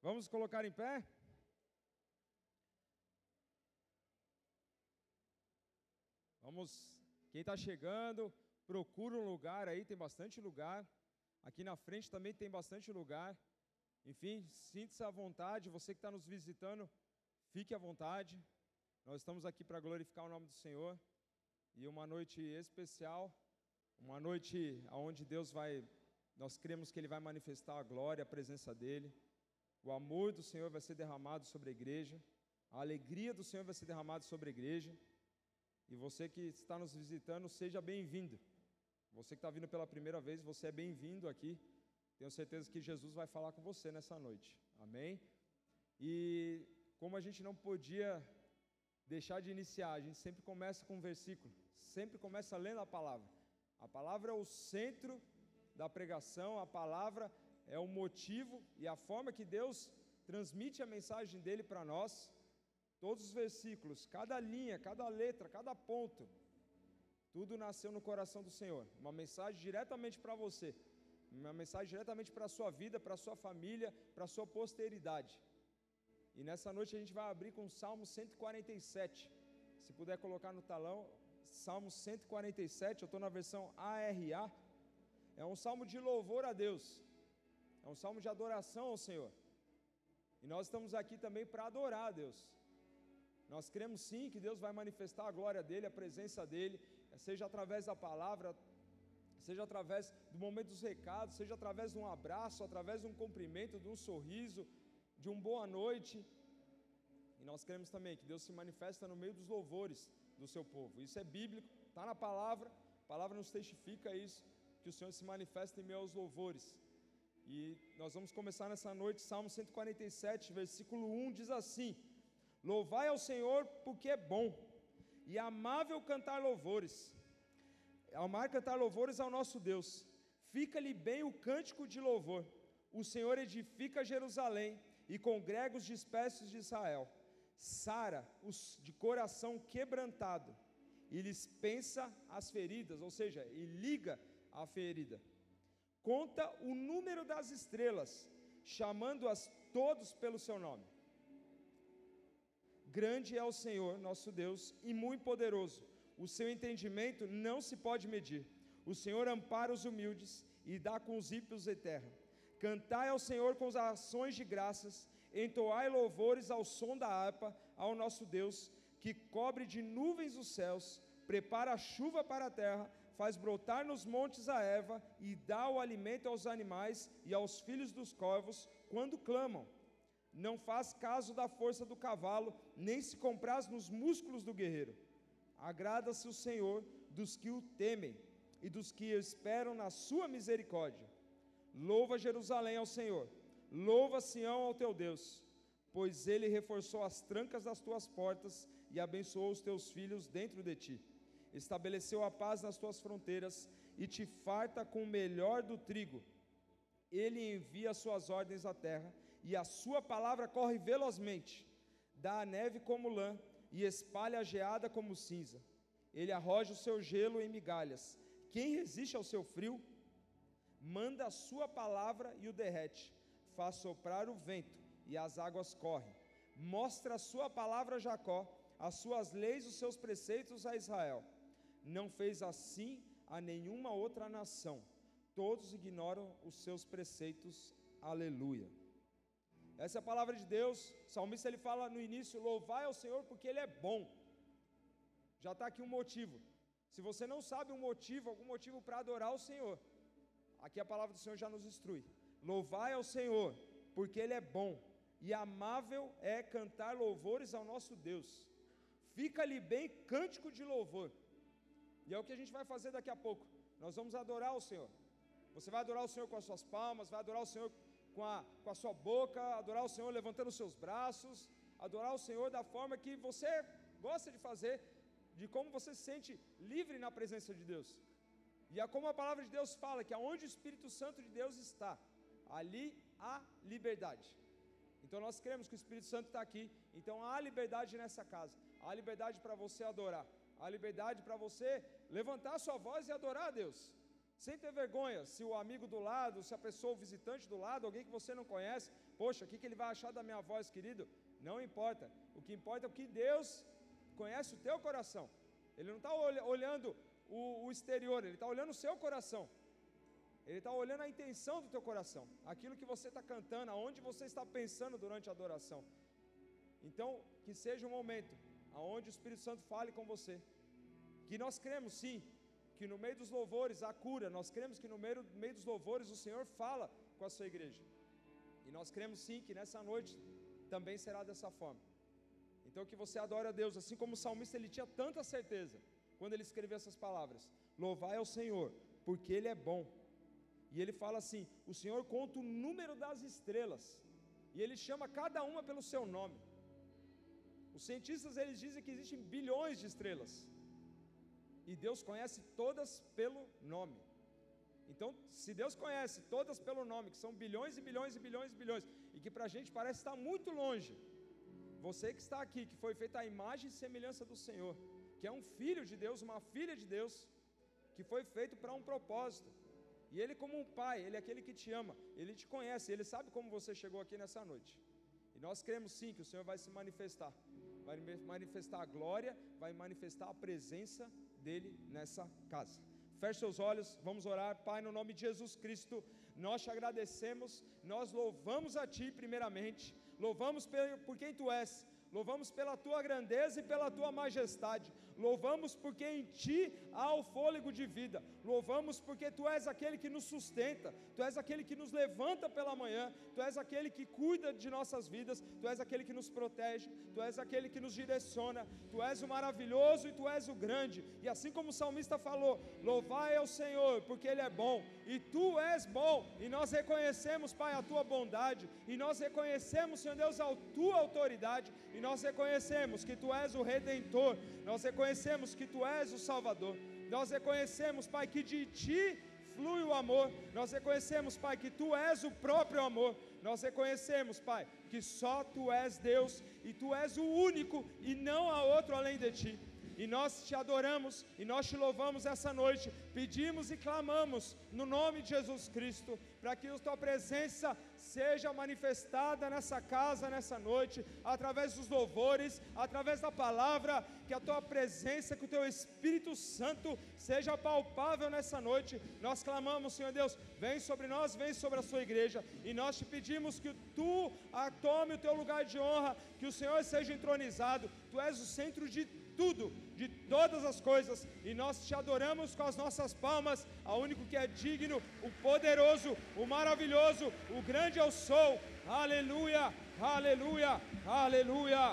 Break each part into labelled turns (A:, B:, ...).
A: Vamos colocar em pé? Vamos, quem está chegando, procura um lugar aí, tem bastante lugar. Aqui na frente também tem bastante lugar. Enfim, sinta-se à vontade. Você que está nos visitando, fique à vontade. Nós estamos aqui para glorificar o nome do Senhor. E uma noite especial, uma noite onde Deus vai, nós cremos que Ele vai manifestar a glória, a presença dEle. O amor do Senhor vai ser derramado sobre a igreja. A alegria do Senhor vai ser derramada sobre a igreja. E você que está nos visitando, seja bem-vindo. Você que está vindo pela primeira vez, você é bem-vindo aqui. Tenho certeza que Jesus vai falar com você nessa noite. Amém? E como a gente não podia deixar de iniciar, a gente sempre começa com um versículo, sempre começa lendo a palavra. A palavra é o centro da pregação, a palavra é o motivo e a forma que Deus transmite a mensagem dele para nós. Todos os versículos, cada linha, cada letra, cada ponto, tudo nasceu no coração do Senhor. Uma mensagem diretamente para você, uma mensagem diretamente para a sua vida, para a sua família, para a sua posteridade. E nessa noite a gente vai abrir com o Salmo 147. Se puder colocar no talão, Salmo 147, eu estou na versão ARA. É um salmo de louvor a Deus, é um salmo de adoração ao Senhor. E nós estamos aqui também para adorar a Deus. Nós cremos sim que Deus vai manifestar a glória dEle, a presença dEle, seja através da palavra, seja através do momento dos recados, seja através de um abraço, através de um cumprimento, de um sorriso, de um boa noite. E nós cremos também que Deus se manifesta no meio dos louvores do seu povo. Isso é bíblico, está na palavra, a palavra nos testifica isso, que o Senhor se manifesta em meio aos louvores. E nós vamos começar nessa noite, Salmo 147, versículo 1 diz assim: Louvai ao Senhor porque é bom, e amável cantar louvores. Amar cantar louvores ao nosso Deus. Fica-lhe bem o cântico de louvor. O Senhor edifica Jerusalém e congrega os dispersos de Israel. Sara os de coração quebrantado e lhes pensa as feridas, ou seja, e liga a ferida. Conta o número das estrelas, chamando-as todos pelo seu nome. Grande é o Senhor, nosso Deus, e muito poderoso. O seu entendimento não se pode medir. O Senhor ampara os humildes e dá com os ímpios em terra. Cantai ao Senhor com as ações de graças, entoai louvores ao som da harpa, ao nosso Deus, que cobre de nuvens os céus, prepara a chuva para a terra, faz brotar nos montes a erva e dá o alimento aos animais e aos filhos dos corvos quando clamam não faz caso da força do cavalo, nem se compraz nos músculos do guerreiro. Agrada-se o Senhor dos que o temem e dos que esperam na sua misericórdia. Louva Jerusalém ao Senhor, louva Sião ao teu Deus, pois ele reforçou as trancas das tuas portas e abençoou os teus filhos dentro de ti. Estabeleceu a paz nas tuas fronteiras e te farta com o melhor do trigo. Ele envia suas ordens à terra e a sua palavra corre velozmente, dá a neve como lã e espalha a geada como cinza. Ele arroja o seu gelo em migalhas. Quem resiste ao seu frio? Manda a sua palavra e o derrete. Faz soprar o vento e as águas correm. Mostra a sua palavra a Jacó, as suas leis, os seus preceitos a Israel. Não fez assim a nenhuma outra nação. Todos ignoram os seus preceitos. Aleluia. Essa é a palavra de Deus. O salmista ele fala no início: louvai ao Senhor porque Ele é bom. Já está aqui um motivo. Se você não sabe um motivo, algum motivo para adorar o Senhor, aqui a palavra do Senhor já nos instrui. Louvai ao Senhor, porque Ele é bom, e amável é cantar louvores ao nosso Deus. Fica-lhe bem cântico de louvor. E é o que a gente vai fazer daqui a pouco. Nós vamos adorar o Senhor. Você vai adorar o Senhor com as suas palmas, vai adorar o Senhor com a, com a sua boca, adorar o Senhor levantando os seus braços, adorar o Senhor da forma que você gosta de fazer, de como você se sente livre na presença de Deus. E é como a palavra de Deus fala, que aonde o Espírito Santo de Deus está, ali há liberdade. Então nós cremos que o Espírito Santo está aqui, então há liberdade nessa casa, há liberdade para você adorar, há liberdade para você levantar a sua voz e adorar a Deus. Sem ter vergonha, se o amigo do lado, se a pessoa, o visitante do lado, alguém que você não conhece, poxa, o que, que ele vai achar da minha voz, querido? Não importa. O que importa é o que Deus conhece o teu coração. Ele não está olhando o, o, exterior, ele está olhando o seu coração. Ele está olhando a intenção do teu coração, aquilo que você está cantando, aonde você está pensando durante a adoração. Então, que seja um momento aonde o Espírito Santo fale com você. Que nós cremos sim, que no meio dos louvores há cura, nós cremos que no meio, no meio dos louvores o Senhor fala com a sua igreja. E nós cremos sim que nessa noite também será dessa forma. Então que você adore a Deus, assim como o salmista ele tinha tanta certeza quando ele escreveu essas palavras: Louvai ao Senhor, porque Ele é bom. E ele fala assim: O Senhor conta o número das estrelas, e Ele chama cada uma pelo seu nome. Os cientistas eles dizem que existem bilhões de estrelas, e Deus conhece todas pelo nome. Então, se Deus conhece todas pelo nome, que são bilhões e bilhões e bilhões e bilhões, e que para a gente parece estar muito longe, você que está aqui, que foi feita a imagem e semelhança do Senhor, que é um filho de Deus, uma filha de Deus, que foi feito para um propósito. E Ele, como um pai, Ele é aquele que te ama, Ele te conhece, Ele sabe como você chegou aqui nessa noite. E nós cremos sim que o Senhor vai se manifestar, vai manifestar a glória, vai manifestar a presença dEle nessa casa. Feche seus olhos, vamos orar. Pai, no nome de Jesus Cristo, nós te agradecemos, nós louvamos a Ti primeiramente, louvamos por quem Tu és, louvamos pela Tua grandeza e pela Tua majestade, louvamos porque em Ti há o fôlego de vida, louvamos porque Tu és aquele que nos sustenta, Tu és aquele que nos levanta pela manhã, Tu és aquele que cuida de nossas vidas, Tu és aquele que nos protege, Tu és aquele que nos direciona, Tu és o maravilhoso e Tu és o grande, e assim como o salmista falou: louvai ao Senhor, porque Ele é bom, e Tu és bom, e nós reconhecemos, Pai, a Tua bondade, e nós reconhecemos, Senhor Deus, a Tua autoridade, e nós reconhecemos que Tu és o Redentor, nós reconhecemos que Tu és o Salvador, nós reconhecemos, Pai, que de Ti flui o amor, nós reconhecemos, Pai, que Tu és o próprio amor, nós reconhecemos, Pai, que só Tu és Deus e Tu és o único e não há outro além de Ti. E nós te adoramos e nós te louvamos essa noite. Pedimos e clamamos no nome de Jesus Cristo, para que a tua presença seja manifestada nessa casa, nessa noite, através dos louvores, através da palavra, que a tua presença, que o teu Espírito Santo seja palpável nessa noite. Nós clamamos, Senhor Deus, vem sobre nós, vem sobre a sua igreja, e nós te pedimos que tu tome o teu lugar de honra, que o Senhor seja entronizado, tu és o centro de tudo, de todas as coisas, e nós te adoramos com as nossas palmas, ao único que é digno, o poderoso, o maravilhoso, o grande eu sou. Aleluia, aleluia, aleluia.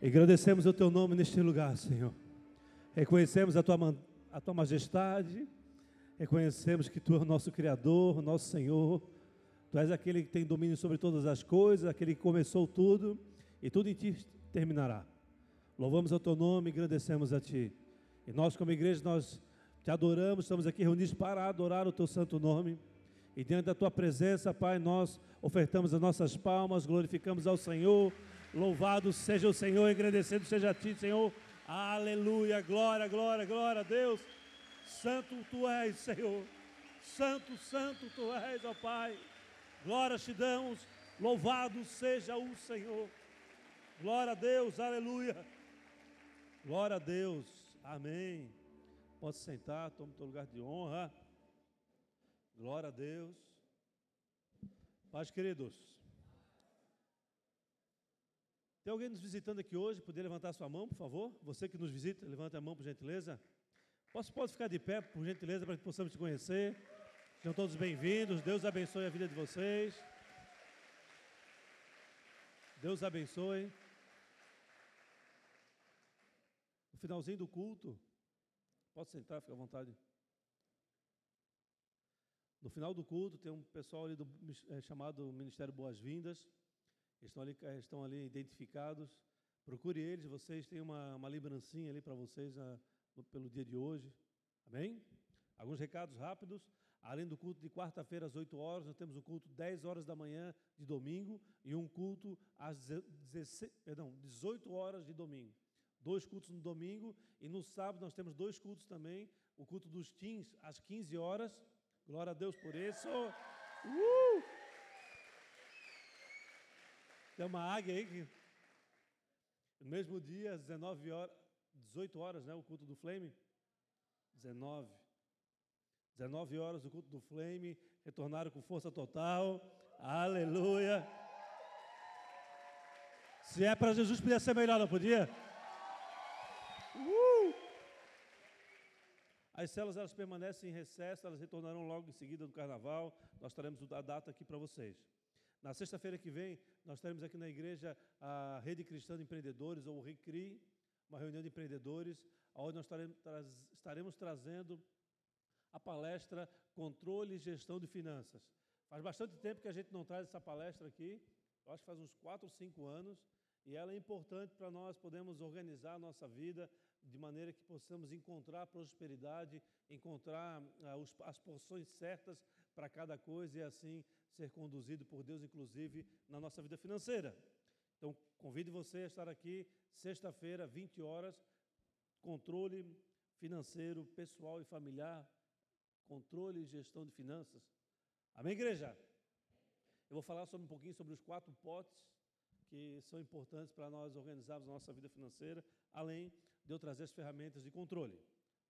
B: Agradecemos o teu nome neste lugar, Senhor. Reconhecemos a tua, a tua majestade. Reconhecemos que tu és o nosso Criador, o nosso Senhor. Tu és aquele que tem domínio sobre todas as coisas, aquele que começou tudo e tudo em ti terminará. Louvamos o teu nome agradecemos a ti. E nós, como igreja, nós te adoramos, estamos aqui reunidos para adorar o teu santo nome. E diante da tua presença, Pai, nós ofertamos as nossas palmas, glorificamos ao Senhor. Louvado seja o Senhor, agradecido seja a ti, Senhor. Aleluia, glória, glória, glória a Deus. Santo tu és, Senhor. Santo, santo tu és, ó Pai. Glória te damos. Louvado seja o Senhor. Glória a Deus, aleluia. Glória a Deus, amém. Pode sentar, tome teu lugar de honra. Glória a Deus. Paz, queridos. Tem alguém nos visitando aqui hoje? Poder levantar sua mão, por favor? Você que nos visita, levante a mão, por gentileza. Posso, pode ficar de pé, por gentileza, para que possamos te conhecer. Sejam todos bem-vindos. Deus abençoe a vida de vocês. Deus abençoe. No finalzinho do culto, pode sentar, fica à vontade. No final do culto tem um pessoal ali do, é, chamado Ministério Boas-Vindas. Estão ali, é, estão ali identificados. Procure eles, vocês têm uma, uma lembrancinha ali para vocês a, ah, pelo dia de hoje. Amém? Alguns recados rápidos. Além do culto de quarta-feira às 8 horas, nós temos um culto 10 horas da manhã de domingo e um culto às 16, perdão, 18 horas de domingo. Dois cultos no domingo e no sábado nós temos dois cultos também. O culto dos teens às 15 horas Glória a Deus por isso. Uh! Tem uma águia aí que no mesmo dia, às 19 horas, 18 horas, né, o culto do Flame. 19. 19 horas o culto do Flame, retornaram com força total. Aleluia. Se é para Jesus, podia ser melhor, não podia? As células elas permanecem em recesso, elas retornarão logo em seguida do carnaval. Nós teremos a data aqui para vocês. Na sexta-feira que vem, nós teremos aqui na igreja a Rede Cristã de Empreendedores, ou o uma reunião de empreendedores, onde nós estaremos trazendo a palestra Controle e Gestão de Finanças. Faz bastante tempo que a gente não traz essa palestra aqui, eu acho que faz uns 4 ou 5 anos, e ela é importante para nós podermos organizar a nossa vida, de maneira que possamos encontrar prosperidade, encontrar ah, os, as porções certas para cada coisa e assim ser conduzido por Deus, inclusive na nossa vida financeira. Então, convido você a estar aqui sexta-feira, 20 horas, controle financeiro, pessoal e familiar, controle e gestão de finanças. Amém, igreja? Eu vou falar sobre um pouquinho sobre os quatro potes que são importantes para nós organizarmos a nossa vida financeira, além de eu trazer as ferramentas de controle.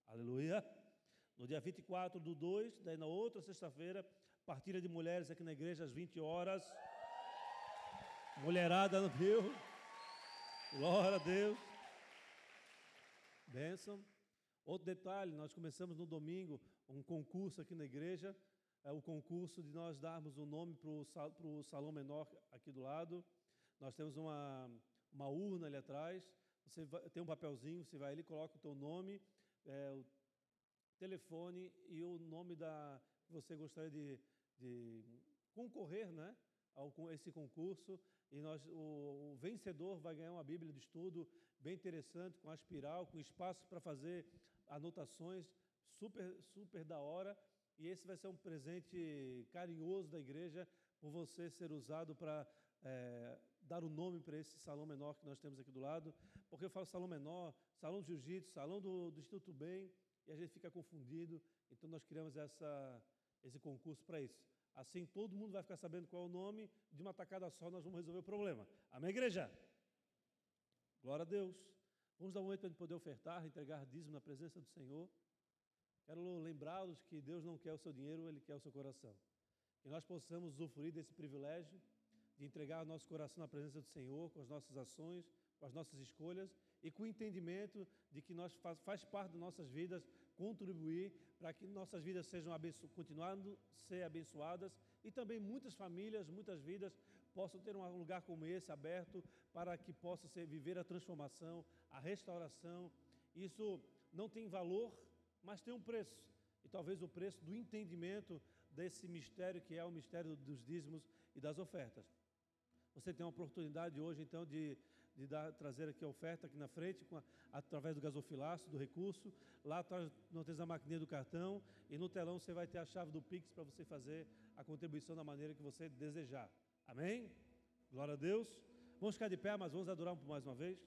B: Aleluia. No dia 24 do 2, daí na outra sexta-feira, partilha de mulheres aqui na igreja às 20 horas. Mulherada no. Glória a Deus. Bênção. Outro detalhe, nós começamos no domingo um concurso aqui na igreja. É o concurso de nós darmos o um nome para o salão menor aqui do lado. Nós temos uma, uma urna ali atrás. Você vai, tem um papelzinho, você vai ali, coloca o teu nome, é, o telefone e o nome da que você gostaria de, de concorrer, né, ao esse concurso. E nós, o, o, vencedor vai ganhar uma Bíblia de estudo bem interessante, com espiral, com espaço para fazer anotações, super, super da hora. E esse vai ser um presente carinhoso da igreja por você ser usado para é, dar o um nome para esse salão menor que nós temos aqui do lado, porque eu falo salão menor, salão de jiu-jitsu, salão do, do Instituto Bem, e a gente fica confundido. Então nós criamos essa, esse concurso para isso. Assim todo mundo vai ficar sabendo qual é o nome, de uma tacada só nós vamos resolver o problema. Amém, igreja? Glória a Deus. Vamos dar um momento para a gente poder ofertar, entregar dízimo na presença do Senhor. Quero lembrá-los que Deus não quer o seu dinheiro, Ele quer o seu coração. Que nós possamos usufruir desse privilégio de entregar o nosso coração na presença do Senhor, com as nossas ações, com as nossas escolhas e com o entendimento de que nós faz, faz parte das nossas vidas contribuir para que nossas vidas sejam abenço continuando ser abençoadas e também muitas famílias, muitas vidas possam ter um lugar como esse aberto para que possa ser, viver a transformação, a restauração. Isso não tem valor, mas tem um preço. E talvez o preço do entendimento desse mistério que é o mistério dos dízimos e das ofertas. Você tem a oportunidade hoje, então, de, de dar, trazer aqui a oferta aqui na frente, a, através do gasofilaço, do recurso. Lá atrás nós temos a maquininha do cartão e no telão você vai ter a chave do Pix para você fazer a contribuição da maneira que você desejar. Amém? Glória a Deus. Vamos ficar de pé, mas vamos adorar mais uma vez.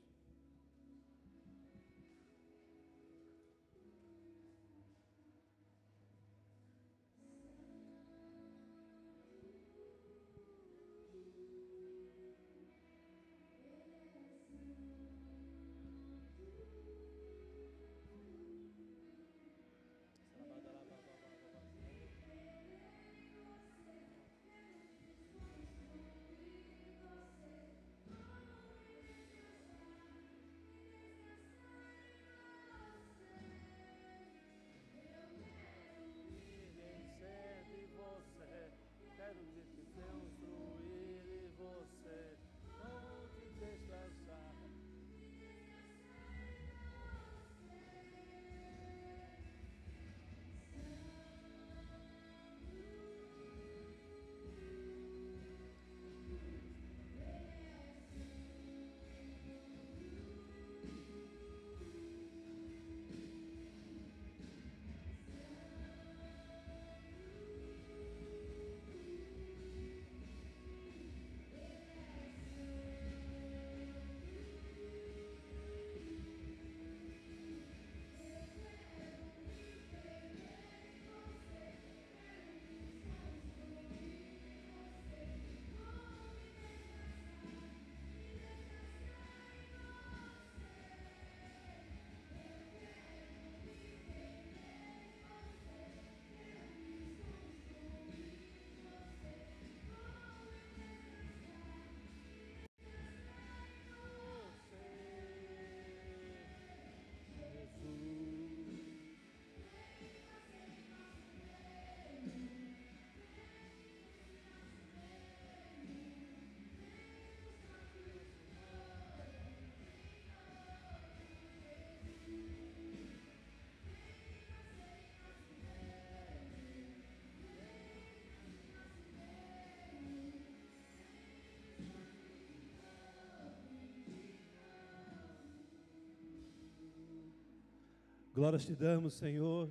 B: Glórias te damos, Senhor.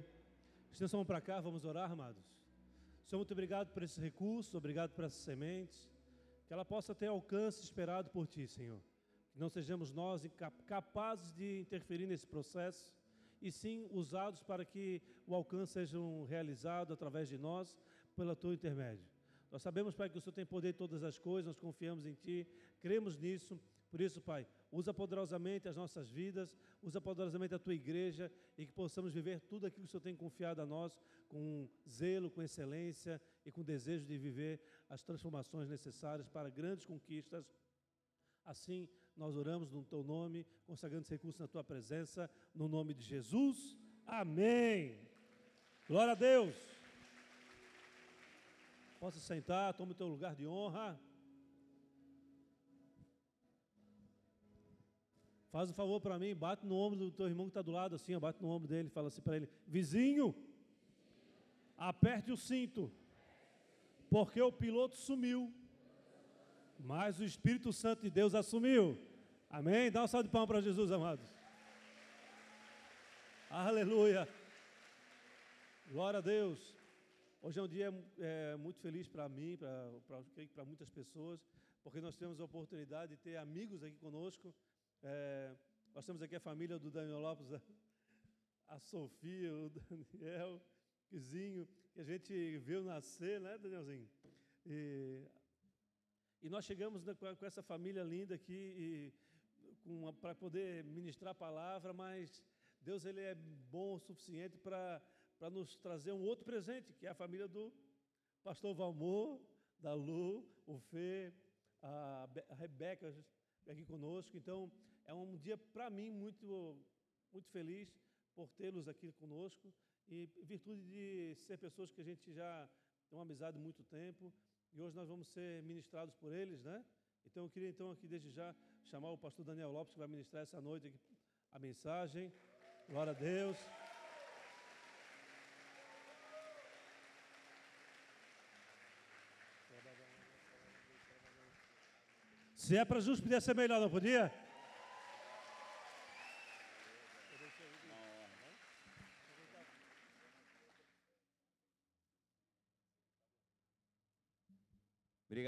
B: Estenda mão para cá, vamos orar, amados. Senhor, muito obrigado por esse recurso, obrigado por essas sementes. Que ela possa ter alcance esperado por Ti, Senhor. Que não sejamos nós capazes de interferir nesse processo, e sim usados para que o alcance seja realizado através de nós, pelo Teu intermédio. Nós sabemos, Pai, que o Senhor tem poder em todas as coisas, nós confiamos em Ti, cremos nisso. Por isso, Pai, usa poderosamente as nossas vidas, usa poderosamente a tua igreja e que possamos viver tudo aquilo que o Senhor tem confiado a nós com zelo, com excelência e com desejo de viver as transformações necessárias para grandes conquistas. Assim, nós oramos no teu nome, consagrando esse recurso na tua presença, no nome de Jesus. Amém. Glória a Deus. Possa sentar, tome o teu lugar de honra. Faz um favor para mim, bate no ombro do teu irmão que está do lado, assim, ó, bate no ombro dele, fala assim para ele: Vizinho, aperte o cinto, porque o piloto sumiu, mas o Espírito Santo de Deus assumiu. Amém? Dá um salve de palmas para Jesus, amados. Aleluia. Glória a Deus. Hoje é um dia é, muito feliz para mim, para muitas pessoas, porque nós temos a oportunidade de ter amigos aqui conosco é, nós temos aqui a família do Daniel Lopes, a Sofia, o Daniel, o que a gente viu nascer, né, Danielzinho? E, e nós chegamos né, com essa família linda aqui para poder ministrar a palavra, mas Deus ele é bom o suficiente para nos trazer um outro presente, que é a família do pastor Valmor, da Lu, o Fê, a, a Rebeca aqui conosco. Então, é um dia para mim muito, muito feliz, por tê-los aqui conosco e em virtude de ser pessoas que a gente já tem uma amizade há muito tempo e hoje nós vamos ser ministrados por eles, né? Então eu queria então aqui desde já chamar o pastor Daniel Lopes que vai ministrar essa noite a mensagem. Glória a Deus. Se é para justo, podia ser melhor, não podia?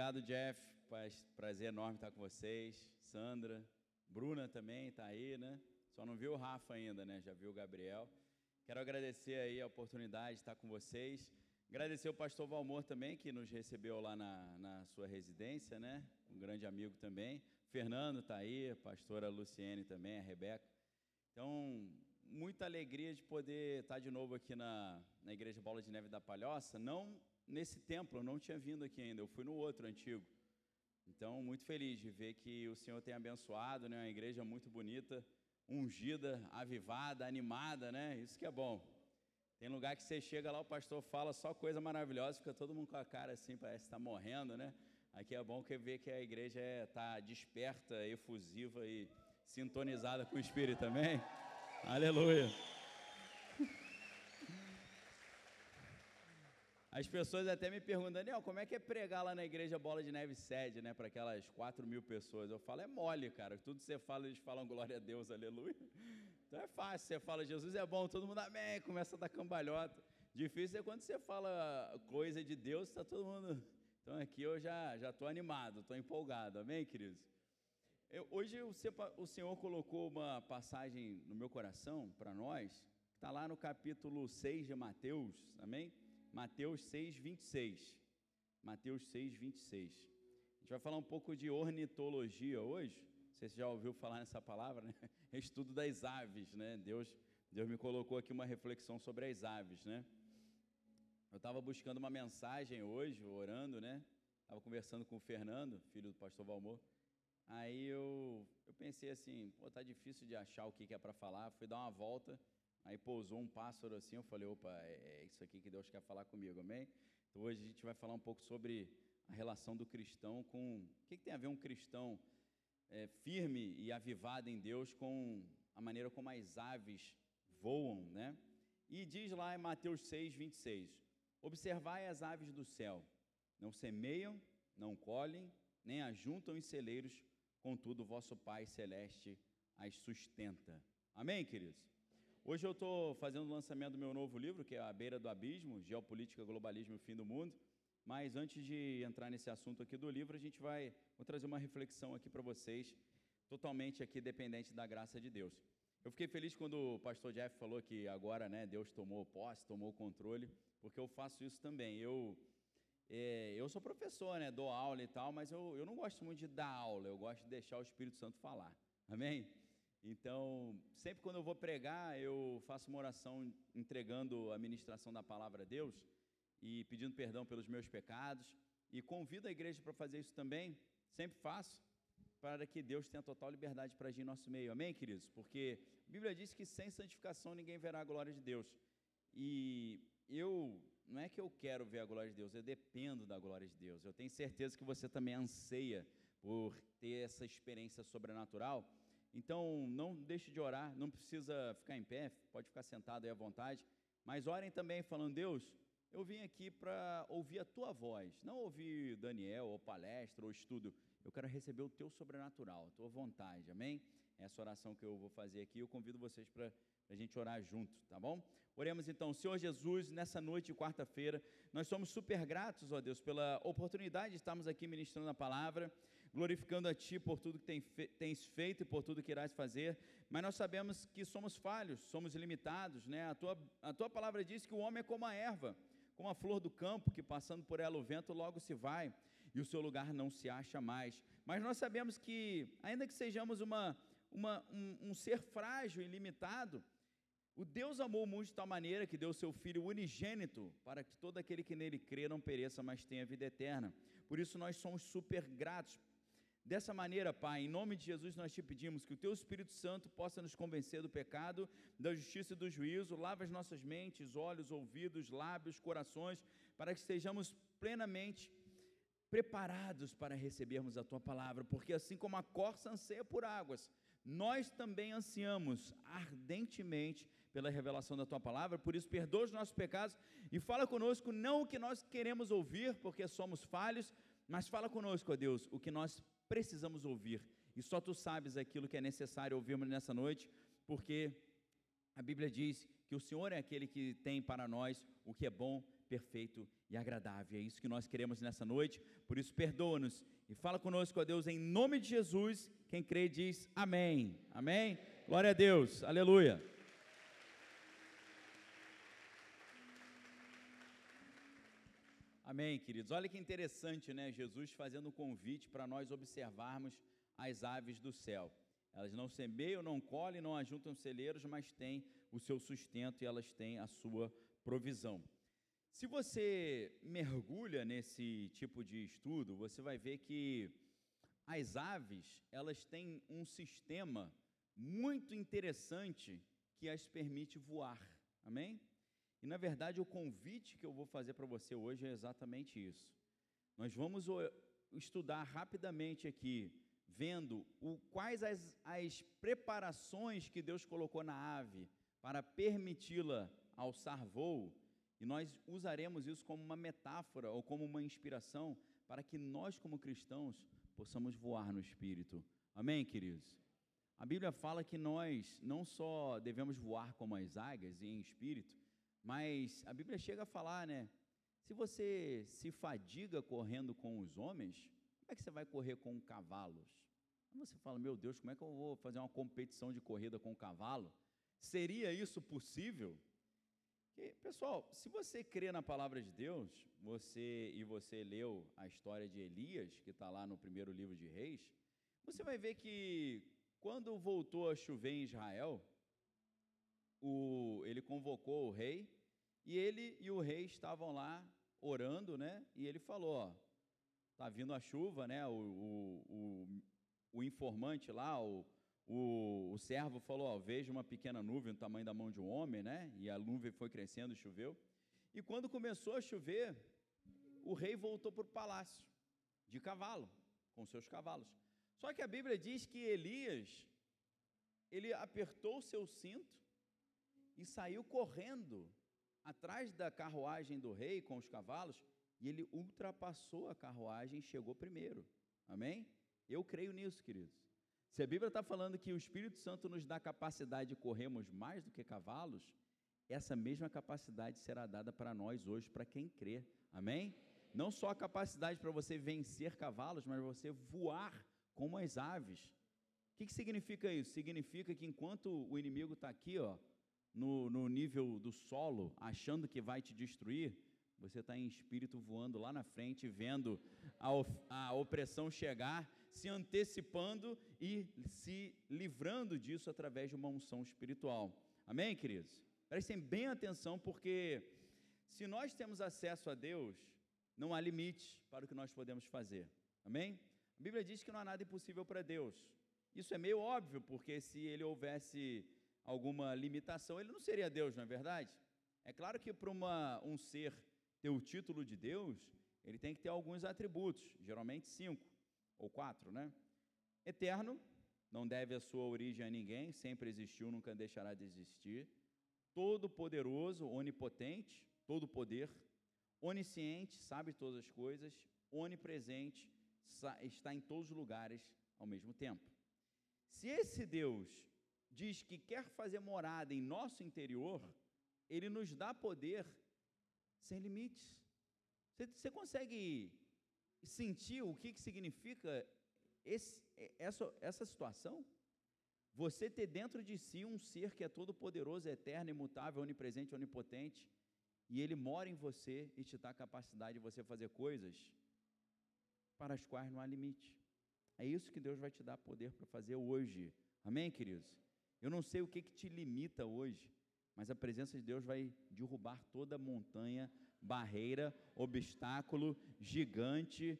C: Obrigado, Jeff. Prazer enorme estar com vocês. Sandra, Bruna também está aí, né? Só não viu o Rafa ainda, né? Já viu o Gabriel. Quero agradecer aí a oportunidade de estar com vocês. Agradecer o pastor Valmor também, que nos recebeu lá na, na sua residência, né? Um grande amigo também. Fernando está aí, a pastora Luciene também, a Rebeca. Então, muita alegria de poder estar de novo aqui na, na Igreja Bola de Neve da Palhoça. Não nesse templo, eu não tinha vindo aqui ainda, eu fui no outro antigo. Então, muito feliz de ver que o Senhor tem abençoado, né? Uma igreja muito bonita, ungida, avivada, animada, né? Isso que é bom. Tem lugar que você chega lá, o pastor fala só coisa maravilhosa, fica todo mundo com a cara assim, parece estar tá morrendo, né? Aqui é bom que ver que a igreja está é, desperta, efusiva e sintonizada com o Espírito também. Aleluia. As pessoas até me perguntam, Daniel, como é que é pregar lá na igreja Bola de Neve sede, né, para aquelas 4 mil pessoas? Eu falo, é mole, cara. Tudo que você fala, eles falam glória a Deus, aleluia. Então é fácil, você fala, Jesus é bom, todo mundo amém, começa a dar cambalhota. Difícil é quando você fala coisa de Deus, está todo mundo. Então aqui eu já já estou animado, estou empolgado, amém, queridos? Eu, hoje o, o Senhor colocou uma passagem no meu coração para nós, que está lá no capítulo 6 de Mateus, amém? Mateus 6, 26. Mateus 6, 26. A gente vai falar um pouco de ornitologia hoje. Você já ouviu falar nessa palavra, né? Estudo das aves, né? Deus, Deus me colocou aqui uma reflexão sobre as aves, né? Eu estava buscando uma mensagem hoje, orando, né? Estava conversando com o Fernando, filho do pastor Valmor. Aí eu, eu pensei assim, pô, tá difícil de achar o que, que é para falar. Fui dar uma volta Aí pousou um pássaro assim, eu falei, opa, é, é isso aqui que Deus quer falar comigo, amém? Então hoje a gente vai falar um pouco sobre a relação do cristão com. O que, que tem a ver um cristão é, firme e avivado em Deus com a maneira como as aves voam, né? E diz lá em Mateus 6, 26: Observai as aves do céu, não semeiam, não colhem, nem ajuntam em celeiros, contudo, vosso Pai celeste as sustenta. Amém, queridos? Hoje eu estou fazendo o lançamento do meu novo livro, que é A Beira do Abismo, Geopolítica, Globalismo e Fim do Mundo. Mas antes de entrar nesse assunto aqui do livro, a gente vai vou trazer uma reflexão aqui para vocês, totalmente aqui dependente da graça de Deus. Eu fiquei feliz quando o pastor Jeff falou que agora, né, Deus tomou posse, tomou o controle, porque eu faço isso também. Eu é, eu sou professor, né, dou aula e tal, mas eu, eu não gosto muito de dar aula, eu gosto de deixar o Espírito Santo falar. Amém? Então, sempre quando eu vou pregar, eu faço uma oração entregando a ministração da palavra a Deus e pedindo perdão pelos meus pecados. E convido a igreja para fazer isso também, sempre faço, para que Deus tenha total liberdade para agir em nosso meio. Amém, queridos? Porque a Bíblia diz que sem santificação ninguém verá a glória de Deus. E eu, não é que eu quero ver a glória de Deus, eu dependo da glória de Deus. Eu tenho certeza que você também anseia por ter essa experiência sobrenatural. Então, não deixe de orar, não precisa ficar em pé, pode ficar sentado aí à vontade, mas orem também falando: Deus, eu vim aqui para ouvir a tua voz, não ouvir Daniel, ou palestra, ou estudo. Eu quero receber o teu sobrenatural, a tua vontade, amém? Essa oração que eu vou fazer aqui, eu convido vocês para a gente orar junto, tá bom? Oremos então, Senhor Jesus, nessa noite de quarta-feira, nós somos super gratos, ó Deus, pela oportunidade de estarmos aqui ministrando a palavra glorificando a Ti por tudo que tens feito e por tudo que irás fazer, mas nós sabemos que somos falhos, somos limitados, né? A Tua, a tua palavra diz que o homem é como a erva, como a flor do campo, que passando por ela o vento logo se vai, e o seu lugar não se acha mais. Mas nós sabemos que, ainda que sejamos uma, uma, um, um ser frágil e limitado, o Deus amou o mundo de tal maneira que deu o seu Filho unigênito para que todo aquele que nele crê não pereça, mas tenha vida eterna. Por isso nós somos super gratos Dessa maneira, Pai, em nome de Jesus, nós te pedimos que o Teu Espírito Santo possa nos convencer do pecado, da justiça e do juízo, lava as nossas mentes, olhos, ouvidos, lábios, corações, para que estejamos plenamente preparados para recebermos a Tua palavra, porque assim como a corça anseia por águas, nós também ansiamos ardentemente pela revelação da Tua palavra, por isso perdoa os nossos pecados e fala conosco não o que nós queremos ouvir, porque somos falhos, mas fala conosco, ó Deus, o que nós precisamos ouvir. E só tu sabes aquilo que é necessário ouvirmos nessa noite, porque a Bíblia diz que o Senhor é aquele que tem para nós o que é bom, perfeito e agradável. É isso que nós queremos nessa noite. Por isso, perdoa-nos e fala conosco, ó Deus, em nome de Jesus. Quem crê diz amém. Amém. Glória a Deus. Aleluia. Amém, queridos. Olha que interessante, né? Jesus fazendo um convite para nós observarmos as aves do céu. Elas não semeiam, não colhem, não ajuntam celeiros, mas têm o seu sustento e elas têm a sua provisão. Se você mergulha nesse tipo de estudo, você vai ver que as aves, elas têm um sistema muito interessante que as permite voar. Amém? E na verdade, o convite que eu vou fazer para você hoje é exatamente isso. Nós vamos estudar rapidamente aqui, vendo o, quais as, as preparações que Deus colocou na ave para permiti-la alçar voo, e nós usaremos isso como uma metáfora ou como uma inspiração para que nós, como cristãos, possamos voar no espírito. Amém, queridos? A Bíblia fala que nós não só devemos voar como as águias e em espírito, mas a Bíblia chega a falar, né? Se você se fadiga correndo com os homens, como é que você vai correr com cavalos? Você fala, meu Deus, como é que eu vou fazer uma competição de corrida com cavalo? Seria isso possível? E, pessoal, se você crê na palavra de Deus, você e você leu a história de Elias, que está lá no primeiro livro de Reis, você vai ver que quando voltou a chover em Israel, o, ele convocou o rei, e ele e o rei estavam lá orando, né? E ele falou: ó, tá vindo a chuva, né? O, o, o, o informante lá, o, o, o servo falou: ó, veja uma pequena nuvem do tamanho da mão de um homem, né? E a nuvem foi crescendo e choveu. E quando começou a chover, o rei voltou para o palácio de cavalo, com seus cavalos. Só que a Bíblia diz que Elias, ele apertou o seu cinto e saiu correndo atrás da carruagem do rei com os cavalos, e ele ultrapassou a carruagem e chegou primeiro. Amém? Eu creio nisso, queridos. Se a Bíblia está falando que o Espírito Santo nos dá capacidade de corrermos mais do que cavalos, essa mesma capacidade será dada para nós hoje, para quem crê. Amém? Não só a capacidade para você vencer cavalos, mas você voar como as aves. O que, que significa isso? Significa que enquanto o inimigo está aqui, ó, no, no nível do solo, achando que vai te destruir, você está em espírito voando lá na frente, vendo a, a opressão chegar, se antecipando e se livrando disso através de uma unção espiritual. Amém, queridos? Prestem bem atenção, porque se nós temos acesso a Deus, não há limite para o que nós podemos fazer. Amém? A Bíblia diz que não há nada impossível para Deus. Isso é meio óbvio, porque se ele houvesse alguma limitação, ele não seria Deus, não é verdade? É claro que para um ser ter o título de Deus, ele tem que ter alguns atributos, geralmente cinco ou quatro, né? Eterno, não deve a sua origem a ninguém, sempre existiu, nunca deixará de existir. Todo-poderoso, onipotente, todo poder. Onisciente, sabe todas as coisas. Onipresente, está em todos os lugares ao mesmo tempo. Se esse Deus diz que quer fazer morada em nosso interior, ele nos dá poder sem limites. Você, você consegue sentir o que, que significa esse, essa, essa situação? Você ter dentro de si um ser que é todo poderoso, eterno, imutável, onipresente, onipotente, e ele mora em você e te dá a capacidade de você fazer coisas para as quais não há limite. É isso que Deus vai te dar poder para fazer hoje. Amém, queridos? Eu não sei o que, que te limita hoje, mas a presença de Deus vai derrubar toda montanha, barreira, obstáculo, gigante,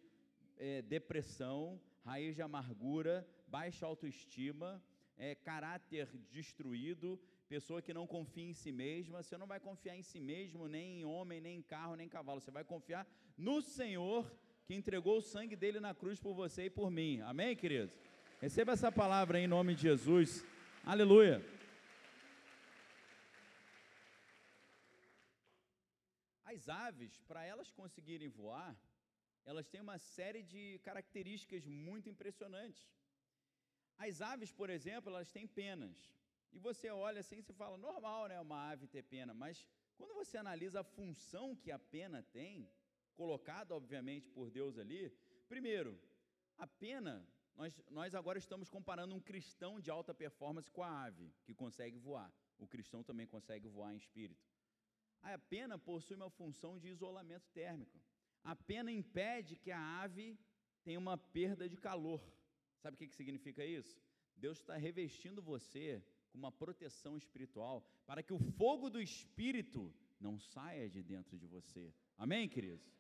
C: é, depressão, raiz de amargura, baixa autoestima, é, caráter destruído, pessoa que não confia em si mesma. Você não vai confiar em si mesmo, nem em homem, nem em carro, nem em cavalo. Você vai confiar no Senhor que entregou o sangue dele na cruz por você e por mim. Amém, queridos? Receba essa palavra em nome de Jesus. Aleluia. As aves, para elas conseguirem voar, elas têm uma série de características muito impressionantes. As aves, por exemplo, elas têm penas. E você olha assim e fala, normal, né, uma ave ter pena, mas quando você analisa a função que a pena tem, colocada, obviamente, por Deus ali, primeiro, a pena, nós, nós agora estamos comparando um cristão de alta performance com a ave, que consegue voar. O cristão também consegue voar em espírito. A pena possui uma função de isolamento térmico. A pena impede que a ave tenha uma perda de calor. Sabe o que, que significa isso? Deus está revestindo você com uma proteção espiritual para que o fogo do espírito não saia de dentro de você. Amém, queridos?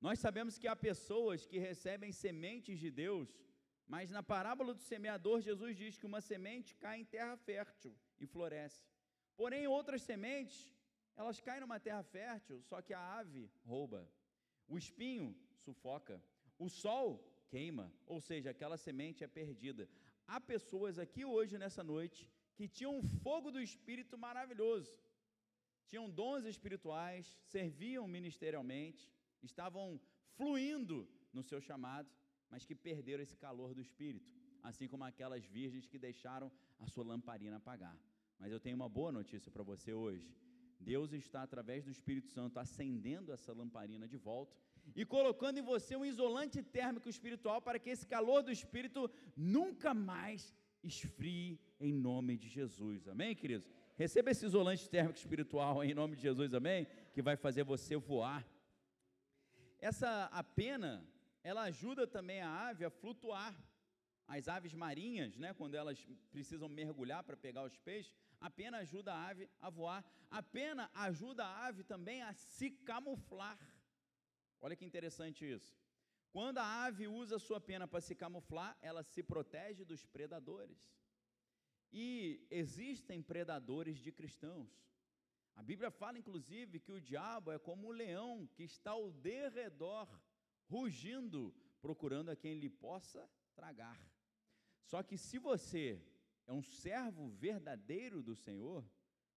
C: Nós sabemos que há pessoas que recebem sementes de Deus, mas na parábola do semeador, Jesus diz que uma semente cai em terra fértil e floresce. Porém, outras sementes, elas caem numa terra fértil, só que a ave rouba. O espinho sufoca. O sol queima, ou seja, aquela semente é perdida. Há pessoas aqui hoje, nessa noite, que tinham um fogo do Espírito maravilhoso, tinham dons espirituais, serviam ministerialmente, estavam fluindo no seu chamado, mas que perderam esse calor do Espírito, assim como aquelas virgens que deixaram a sua lamparina apagar. Mas eu tenho uma boa notícia para você hoje. Deus está, através do Espírito Santo, acendendo essa lamparina de volta e colocando em você um isolante térmico espiritual para que esse calor do Espírito nunca mais esfrie em nome de Jesus. Amém, queridos? Receba esse isolante térmico espiritual em nome de Jesus, amém? Que vai fazer você voar. Essa a pena, ela ajuda também a ave a flutuar. As aves marinhas, né, quando elas precisam mergulhar para pegar os peixes, a pena ajuda a ave a voar. A pena ajuda a ave também a se camuflar. Olha que interessante isso. Quando a ave usa sua pena para se camuflar, ela se protege dos predadores. E existem predadores de cristãos. A Bíblia fala, inclusive, que o diabo é como um leão que está ao derredor, rugindo, procurando a quem lhe possa tragar. Só que se você é um servo verdadeiro do Senhor,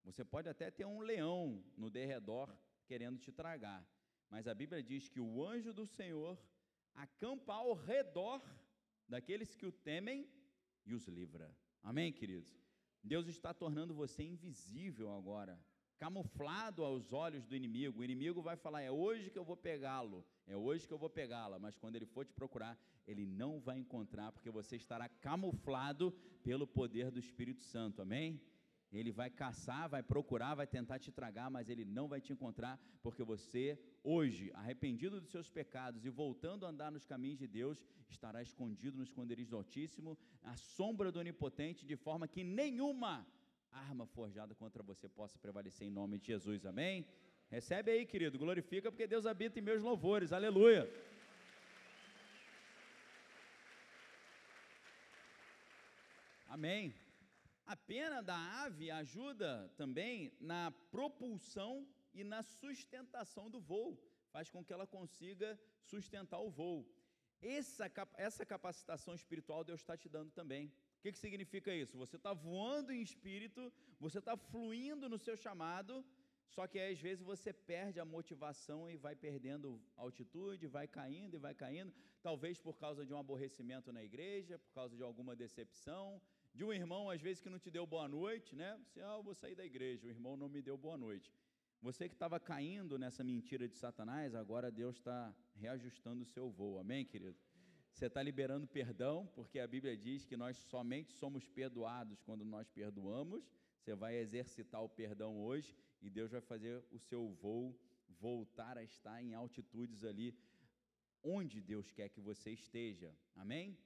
C: você pode até ter um leão no derredor querendo te tragar. Mas a Bíblia diz que o anjo do Senhor acampa ao redor daqueles que o temem e os livra. Amém, queridos? Deus está tornando você invisível agora, camuflado aos olhos do inimigo. O inimigo vai falar: é hoje que eu vou pegá-lo, é hoje que eu vou pegá-la, mas quando ele for te procurar, ele não vai encontrar, porque você estará camuflado pelo poder do Espírito Santo. Amém? Ele vai caçar, vai procurar, vai tentar te tragar, mas ele não vai te encontrar, porque você, hoje, arrependido dos seus pecados e voltando a andar nos caminhos de Deus, estará escondido no esconderijo do Altíssimo, à sombra do Onipotente, de forma que nenhuma arma forjada contra você possa prevalecer em nome de Jesus. Amém? Recebe aí, querido, glorifica, porque Deus habita em meus louvores. Aleluia. Amém. A pena da ave ajuda também na propulsão e na sustentação do voo, faz com que ela consiga sustentar o voo. Essa, essa capacitação espiritual Deus está te dando também. Que, que significa isso? Você está voando em espírito, você está fluindo no seu chamado, só que às vezes você perde a motivação e vai perdendo altitude, vai caindo e vai caindo, talvez por causa de um aborrecimento na igreja, por causa de alguma decepção, de um irmão, às vezes, que não te deu boa noite, né? Você, ah, eu vou sair da igreja, o irmão não me deu boa noite. Você que estava caindo nessa mentira de Satanás, agora Deus está reajustando o seu voo, amém, querido? Você está liberando perdão, porque a Bíblia diz que nós somente somos perdoados quando nós perdoamos. Você vai exercitar o perdão hoje e Deus vai fazer o seu voo voltar a estar em altitudes ali onde Deus quer que você esteja, amém?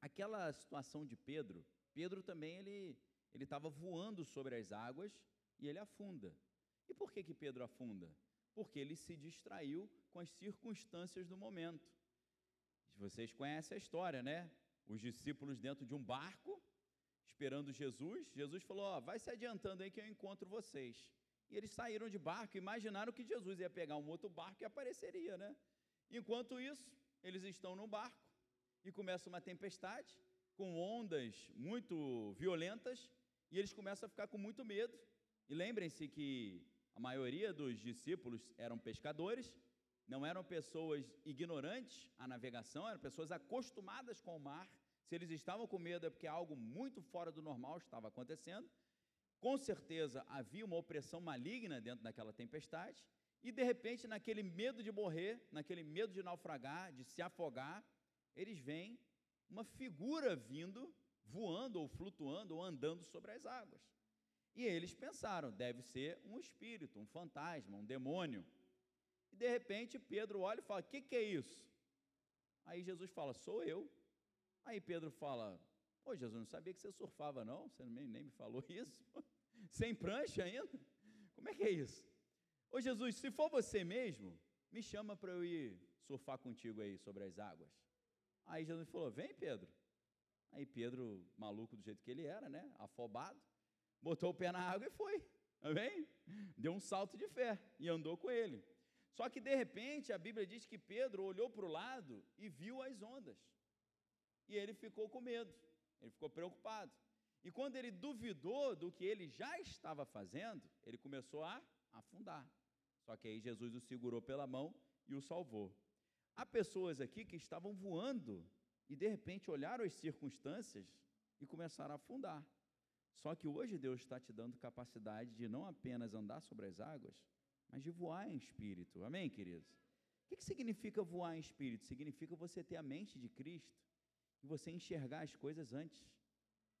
C: Aquela situação de Pedro, Pedro também ele ele estava voando sobre as águas e ele afunda. E por que que Pedro afunda? Porque ele se distraiu com as circunstâncias do momento. Vocês conhecem a história, né? Os discípulos dentro de um barco, esperando Jesus. Jesus falou: Ó, vai se adiantando aí que eu encontro vocês. E eles saíram de barco, imaginaram que Jesus ia pegar um outro barco e apareceria, né? Enquanto isso, eles estão no barco e começa uma tempestade com ondas muito violentas e eles começam a ficar com muito medo. E lembrem-se que a maioria dos discípulos eram pescadores, não eram pessoas ignorantes à navegação, eram pessoas acostumadas com o mar. Se eles estavam com medo é porque algo muito fora do normal estava acontecendo. Com certeza havia uma opressão maligna dentro daquela tempestade, e de repente, naquele medo de morrer, naquele medo de naufragar, de se afogar, eles veem uma figura vindo, voando ou flutuando ou andando sobre as águas. E eles pensaram, deve ser um espírito, um fantasma, um demônio. E de repente Pedro olha e fala: O que, que é isso? Aí Jesus fala: Sou eu. Aí Pedro fala: Pô, Jesus, não sabia que você surfava, não? Você nem, nem me falou isso? Sem prancha ainda? Como é que é isso? Ô Jesus, se for você mesmo, me chama para eu ir surfar contigo aí sobre as águas. Aí Jesus falou: Vem, Pedro. Aí Pedro, maluco do jeito que ele era, né? Afobado, botou o pé na água e foi. Amém? Deu um salto de fé e andou com ele. Só que de repente a Bíblia diz que Pedro olhou para o lado e viu as ondas. E ele ficou com medo, ele ficou preocupado. E quando ele duvidou do que ele já estava fazendo, ele começou a afundar. Só que aí Jesus o segurou pela mão e o salvou. Há pessoas aqui que estavam voando e de repente olharam as circunstâncias e começaram a afundar. Só que hoje Deus está te dando capacidade de não apenas andar sobre as águas, mas de voar em espírito. Amém, queridos? O que, significa voar em espírito? Significa você ter a mente de Cristo e você enxergar as coisas antes.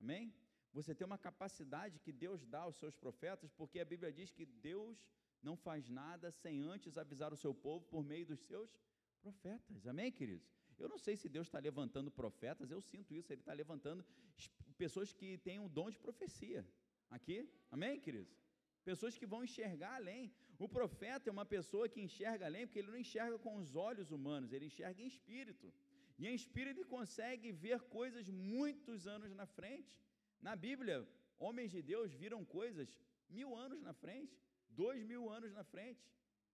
C: Amém? Você ter uma capacidade que Deus dá aos seus profetas, porque a Bíblia diz que Deus não faz nada sem antes avisar o seu povo por meio dos seus profetas. Amém, queridos? Eu não sei se Deus está levantando profetas, eu sinto isso, Ele está levantando pessoas que têm um dom de profecia. Aqui, amém, queridos? Pessoas que vão enxergar além. O profeta é uma pessoa que enxerga além, porque ele não enxerga com os olhos humanos, ele enxerga em espírito. E em espírito ele consegue ver coisas muitos anos na frente. Na Bíblia, homens de Deus viram coisas mil anos na frente, dois mil anos na frente.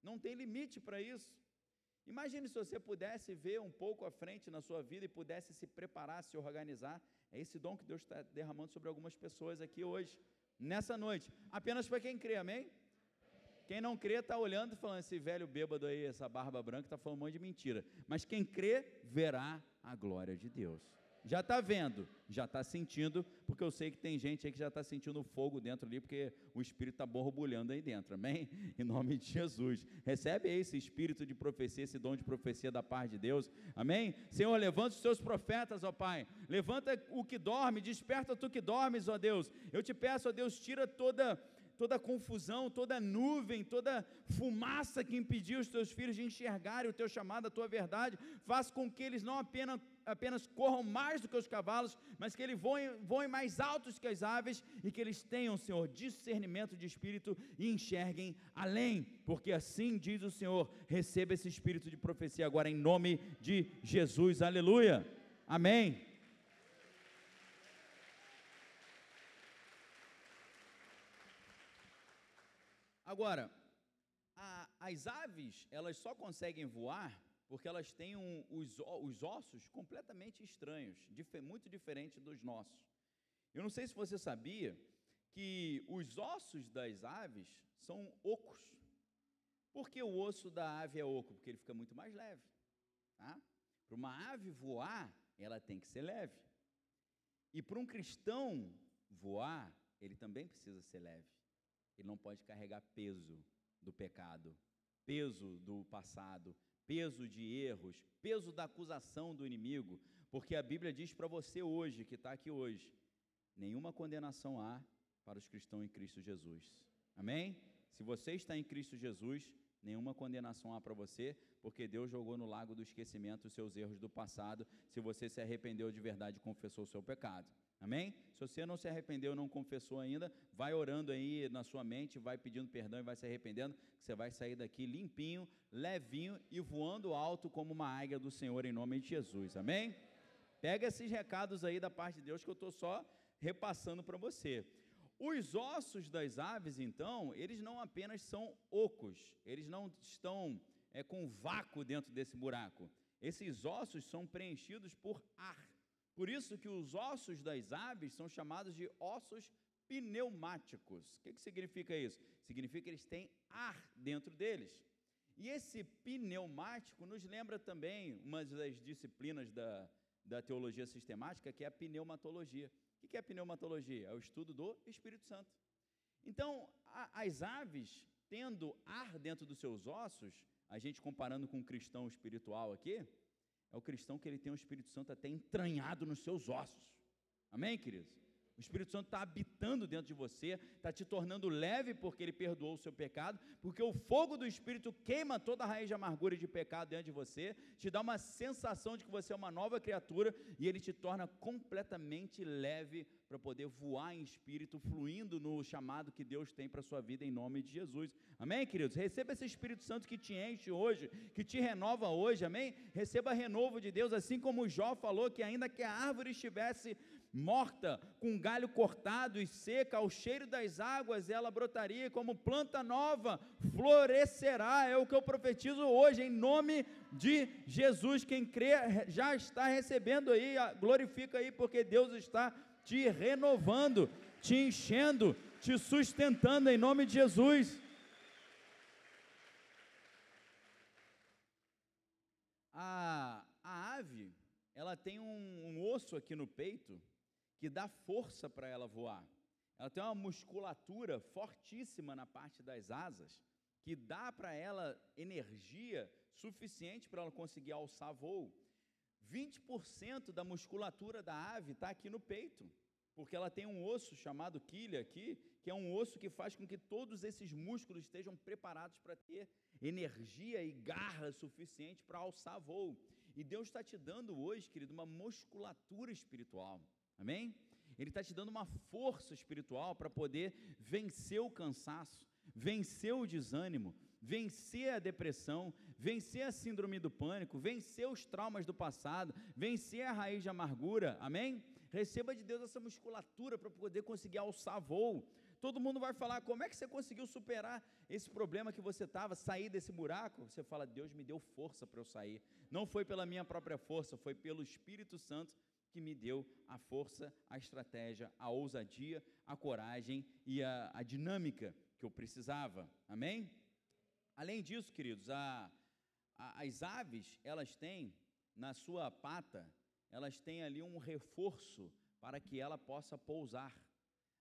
C: Não tem limite para isso. Imagine se você pudesse ver um pouco à frente na sua vida e pudesse se preparar, se organizar. É esse dom que Deus está derramando sobre algumas pessoas aqui hoje nessa noite. Apenas para quem crê, amém? Quem não crê está olhando e falando, esse velho bêbado aí, essa barba branca, está falando um monte de mentira. Mas quem crê, verá a glória de Deus. Já está vendo, já está sentindo, porque eu sei que tem gente aí que já está sentindo fogo dentro ali, porque o Espírito está borbulhando aí dentro, amém? Em nome de Jesus. Recebe aí esse espírito de profecia, esse dom de profecia da parte de Deus, amém? Senhor, levanta os seus profetas, ó Pai, levanta o que dorme, desperta tu que dormes, ó Deus. Eu te peço, ó Deus, tira toda toda confusão, toda nuvem, toda fumaça que impediu os teus filhos de enxergarem o teu chamado, a tua verdade, faz com que eles não apenas, apenas corram mais do que os cavalos, mas que eles voem, voem mais altos que as aves e que eles tenham, Senhor, discernimento de espírito e enxerguem além, porque assim diz o Senhor: receba esse espírito de profecia agora em nome de Jesus, aleluia, amém. Agora, a, as aves, elas só conseguem voar porque elas têm um, os, os, ossos completamente estranhos, dif, muito diferentes dos nossos. Eu não sei se você sabia que os ossos das aves são ocos. Por que o osso da ave é oco? Porque ele fica muito mais leve. Tá? Para uma ave voar, ela tem que ser leve. E para um cristão voar, ele também precisa ser leve. Ele não pode carregar peso do pecado, peso do passado, peso de erros, peso da acusação do inimigo, porque a Bíblia diz para você hoje, que está aqui hoje, nenhuma condenação há para os cristãos em Cristo Jesus. Amém? Se você está em Cristo Jesus, nenhuma condenação há para você. Porque Deus jogou no lago do esquecimento os seus erros do passado, se você se arrependeu de verdade e confessou o seu pecado. Amém? Se você não se arrependeu, não confessou ainda, vai orando aí na sua mente, vai pedindo perdão e vai se arrependendo, que você vai sair daqui limpinho, levinho e voando alto como uma águia do Senhor em nome de Jesus. Amém? Pega esses recados aí da parte de Deus que eu estou só repassando para você. Os ossos das aves, então, eles não apenas são ocos, eles não estão é, com vácuo dentro desse buraco. Esses ossos são preenchidos por ar. Por isso que os ossos das aves são chamados de ossos pneumáticos. O que, que significa isso? Significa que eles têm ar dentro deles. E esse pneumático nos lembra também uma das disciplinas da, da teologia sistemática, que é a pneumatologia. O que é a pneumatologia? É o estudo do Espírito Santo. Então, a, as aves, tendo ar dentro dos seus ossos, a gente comparando com um cristão espiritual aqui, é o cristão que ele tem o Espírito Santo até entranhado nos seus ossos. Amém, queridos? O Espírito Santo está habitando dentro de você, está te tornando leve porque ele perdoou o seu pecado, porque o fogo do Espírito queima toda a raiz de amargura e de pecado dentro de você, te dá uma sensação de que você é uma nova criatura e ele te torna completamente leve para poder voar em espírito, fluindo no chamado que Deus tem para a sua vida em nome de Jesus. Amém, queridos? Receba esse Espírito Santo que te enche hoje, que te renova hoje, amém? Receba renovo de Deus, assim como Jó falou que ainda que a árvore estivesse morta, com galho cortado e seca, ao cheiro das águas ela brotaria, como planta nova, florescerá. É o que eu profetizo hoje, em nome de Jesus. Quem crê já está recebendo aí, glorifica aí, porque Deus está te renovando, te enchendo, te sustentando em nome de Jesus. A, a ave, ela tem um, um osso aqui no peito que dá força para ela voar. Ela tem uma musculatura fortíssima na parte das asas, que dá para ela energia suficiente para ela conseguir alçar voo. 20% da musculatura da ave está aqui no peito, porque ela tem um osso chamado quilha aqui, que é um osso que faz com que todos esses músculos estejam preparados para ter energia e garra suficiente para alçar voo. E Deus está te dando hoje, querido, uma musculatura espiritual. Amém? Ele está te dando uma força espiritual para poder vencer o cansaço, vencer o desânimo, vencer a depressão, vencer a síndrome do pânico, vencer os traumas do passado, vencer a raiz de amargura, amém? Receba de Deus essa musculatura para poder conseguir alçar voo. Todo mundo vai falar: como é que você conseguiu superar esse problema que você estava, sair desse buraco? Você fala: Deus me deu força para eu sair. Não foi pela minha própria força, foi pelo Espírito Santo que me deu a força, a estratégia, a ousadia, a coragem e a, a dinâmica que eu precisava. Amém? Além disso, queridos, a, a, as aves, elas têm na sua pata, elas têm ali um reforço para que ela possa pousar.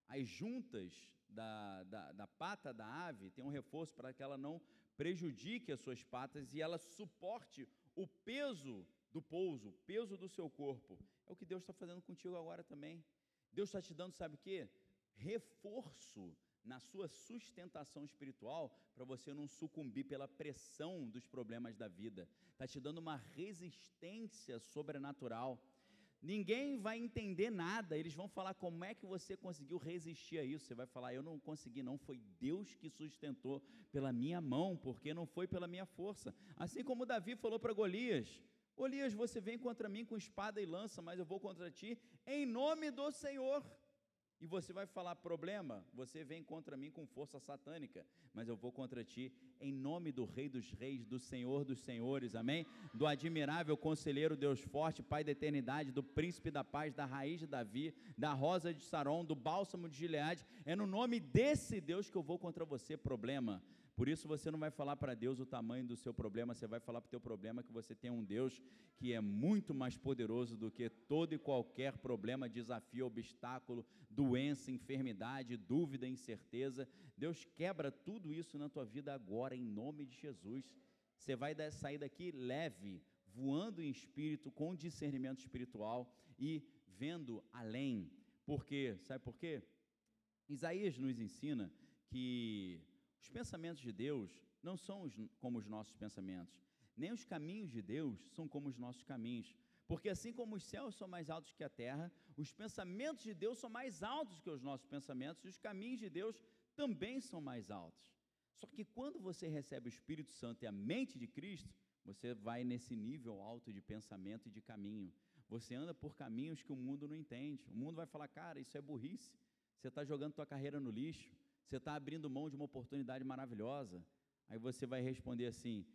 C: As juntas da, da, da pata da ave têm um reforço para que ela não prejudique as suas patas e ela suporte o peso do pouso, o peso do seu corpo. É o que Deus está fazendo contigo agora também. Deus está te dando, sabe o quê? Reforço na sua sustentação espiritual para você não sucumbir pela pressão dos problemas da vida. Está te dando uma resistência sobrenatural. Ninguém vai entender nada, eles vão falar como é que você conseguiu resistir a isso. Você vai falar, eu não consegui, não, foi Deus que sustentou pela minha mão, porque não foi pela minha força. Assim como Davi falou para Golias: Golias, você vem contra mim com espada e lança, mas eu vou contra ti em nome do Senhor. E você vai falar problema, você vem contra mim com força satânica, mas eu vou contra ti em nome do Rei dos Reis, do Senhor dos Senhores, amém? Do admirável conselheiro Deus forte, Pai da eternidade, do príncipe da paz, da raiz de Davi, da rosa de Saron, do bálsamo de Gileade. É no nome desse Deus que eu vou contra você, problema. Por isso você não vai falar para Deus o tamanho do seu problema, você vai falar para o teu problema que você tem um Deus que é muito mais poderoso do que todo e qualquer problema, desafio, obstáculo, doença, enfermidade, dúvida, incerteza. Deus quebra tudo isso na tua vida agora em nome de Jesus. Você vai sair daqui leve, voando em espírito, com discernimento espiritual e vendo além. Por quê? Sabe por quê? Isaías nos ensina que os pensamentos de Deus não são os, como os nossos pensamentos, nem os caminhos de Deus são como os nossos caminhos. Porque assim como os céus são mais altos que a terra, os pensamentos de Deus são mais altos que os nossos pensamentos, e os caminhos de Deus também são mais altos. Só que quando você recebe o Espírito Santo e a mente de Cristo, você vai nesse nível alto de pensamento e de caminho. Você anda por caminhos que o mundo não entende. O mundo vai falar, cara, isso é burrice. Você está jogando tua carreira no lixo. Você está abrindo mão de uma oportunidade maravilhosa. Aí você vai responder assim: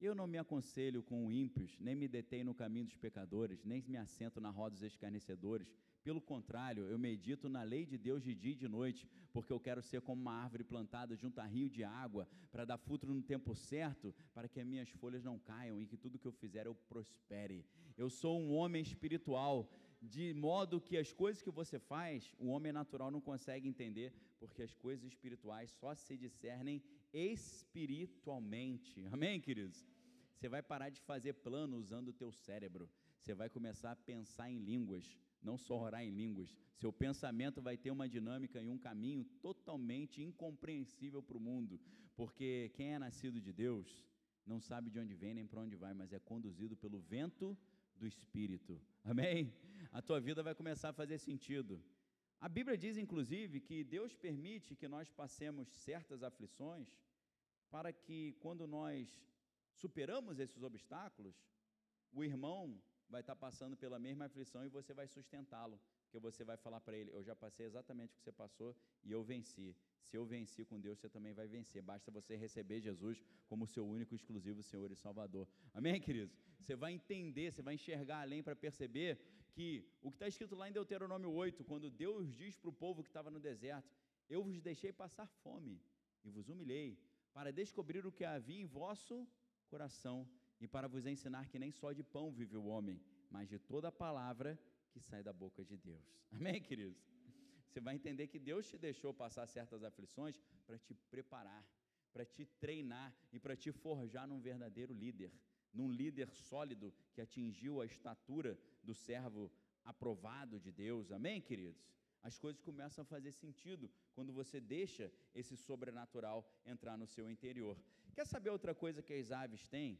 C: Eu não me aconselho com ímpios, nem me detenho no caminho dos pecadores, nem me assento na roda dos escarnecedores. Pelo contrário, eu medito na lei de Deus de dia e de noite, porque eu quero ser como uma árvore plantada junto a rio de água, para dar fruto no tempo certo, para que as minhas folhas não caiam e que tudo que eu fizer eu prospere. Eu sou um homem espiritual, de modo que as coisas que você faz, o homem natural não consegue entender, porque as coisas espirituais só se discernem espiritualmente. Amém, queridos? Você vai parar de fazer plano usando o teu cérebro. Você vai começar a pensar em línguas não só orar em línguas. Seu pensamento vai ter uma dinâmica e um caminho totalmente incompreensível para o mundo, porque quem é nascido de Deus não sabe de onde vem nem para onde vai, mas é conduzido pelo vento do Espírito. Amém? A tua vida vai começar a fazer sentido. A Bíblia diz, inclusive, que Deus permite que nós passemos certas aflições para que, quando nós superamos esses obstáculos, o irmão vai estar passando pela mesma aflição e você vai sustentá-lo. Porque você vai falar para ele: Eu já passei exatamente o que você passou e eu venci. Se eu venci com Deus, você também vai vencer. Basta você receber Jesus como seu único, exclusivo Senhor e Salvador. Amém, queridos? Você vai entender, você vai enxergar além para perceber que o que está escrito lá em Deuteronômio 8, quando Deus diz para o povo que estava no deserto: Eu vos deixei passar fome e vos humilhei, para descobrir o que havia em vosso coração e para vos ensinar que nem só de pão vive o homem, mas de toda a palavra que sai da boca de Deus. Amém, queridos? Você vai entender que Deus te deixou passar certas aflições para te preparar, para te treinar e para te forjar num verdadeiro líder, num líder sólido que atingiu a estatura do servo aprovado de Deus. Amém, queridos? As coisas começam a fazer sentido quando você deixa esse sobrenatural entrar no seu interior. Quer saber outra coisa que as aves têm?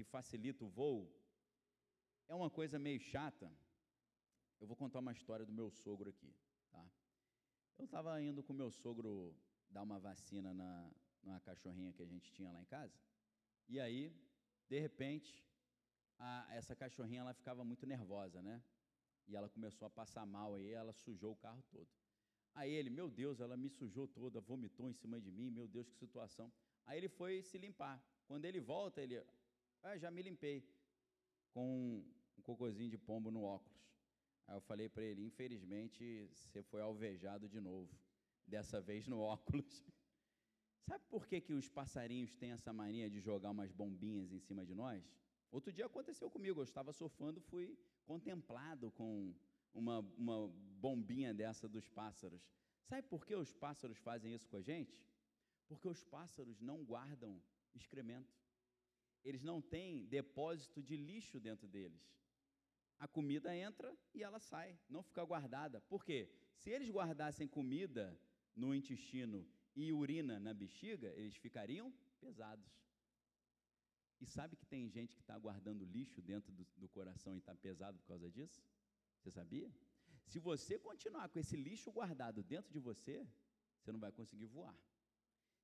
C: que facilita o voo, é uma coisa meio chata. Eu vou contar uma história do meu sogro aqui, tá? Eu estava indo com meu sogro dar uma vacina na, numa cachorrinha que a gente tinha lá em casa, e aí, de repente, a, essa cachorrinha ela ficava muito nervosa, né? E ela começou a passar mal aí, ela sujou o carro todo. Aí ele, meu Deus, ela me sujou toda, vomitou em cima de mim, meu Deus, que situação. Aí ele foi se limpar. Quando ele volta, ele, ah, já me limpei com um cocôzinho de pombo no óculos. Aí eu falei para ele, infelizmente você foi alvejado de novo, dessa vez no óculos. Sabe por que, que os passarinhos têm essa mania de jogar umas bombinhas em cima de nós? Outro dia aconteceu comigo, eu estava surfando, fui contemplado com uma, uma bombinha dessa dos pássaros. Sabe por que os pássaros fazem isso com a gente? Porque os pássaros não guardam excremento eles não têm depósito de lixo dentro deles. A comida entra e ela sai, não fica guardada. Por quê? Se eles guardassem comida no intestino e urina na bexiga, eles ficariam pesados. E sabe que tem gente que está guardando lixo dentro do, do coração e está pesado por causa disso? Você sabia? Se você continuar com esse lixo guardado dentro de você, você não vai conseguir voar.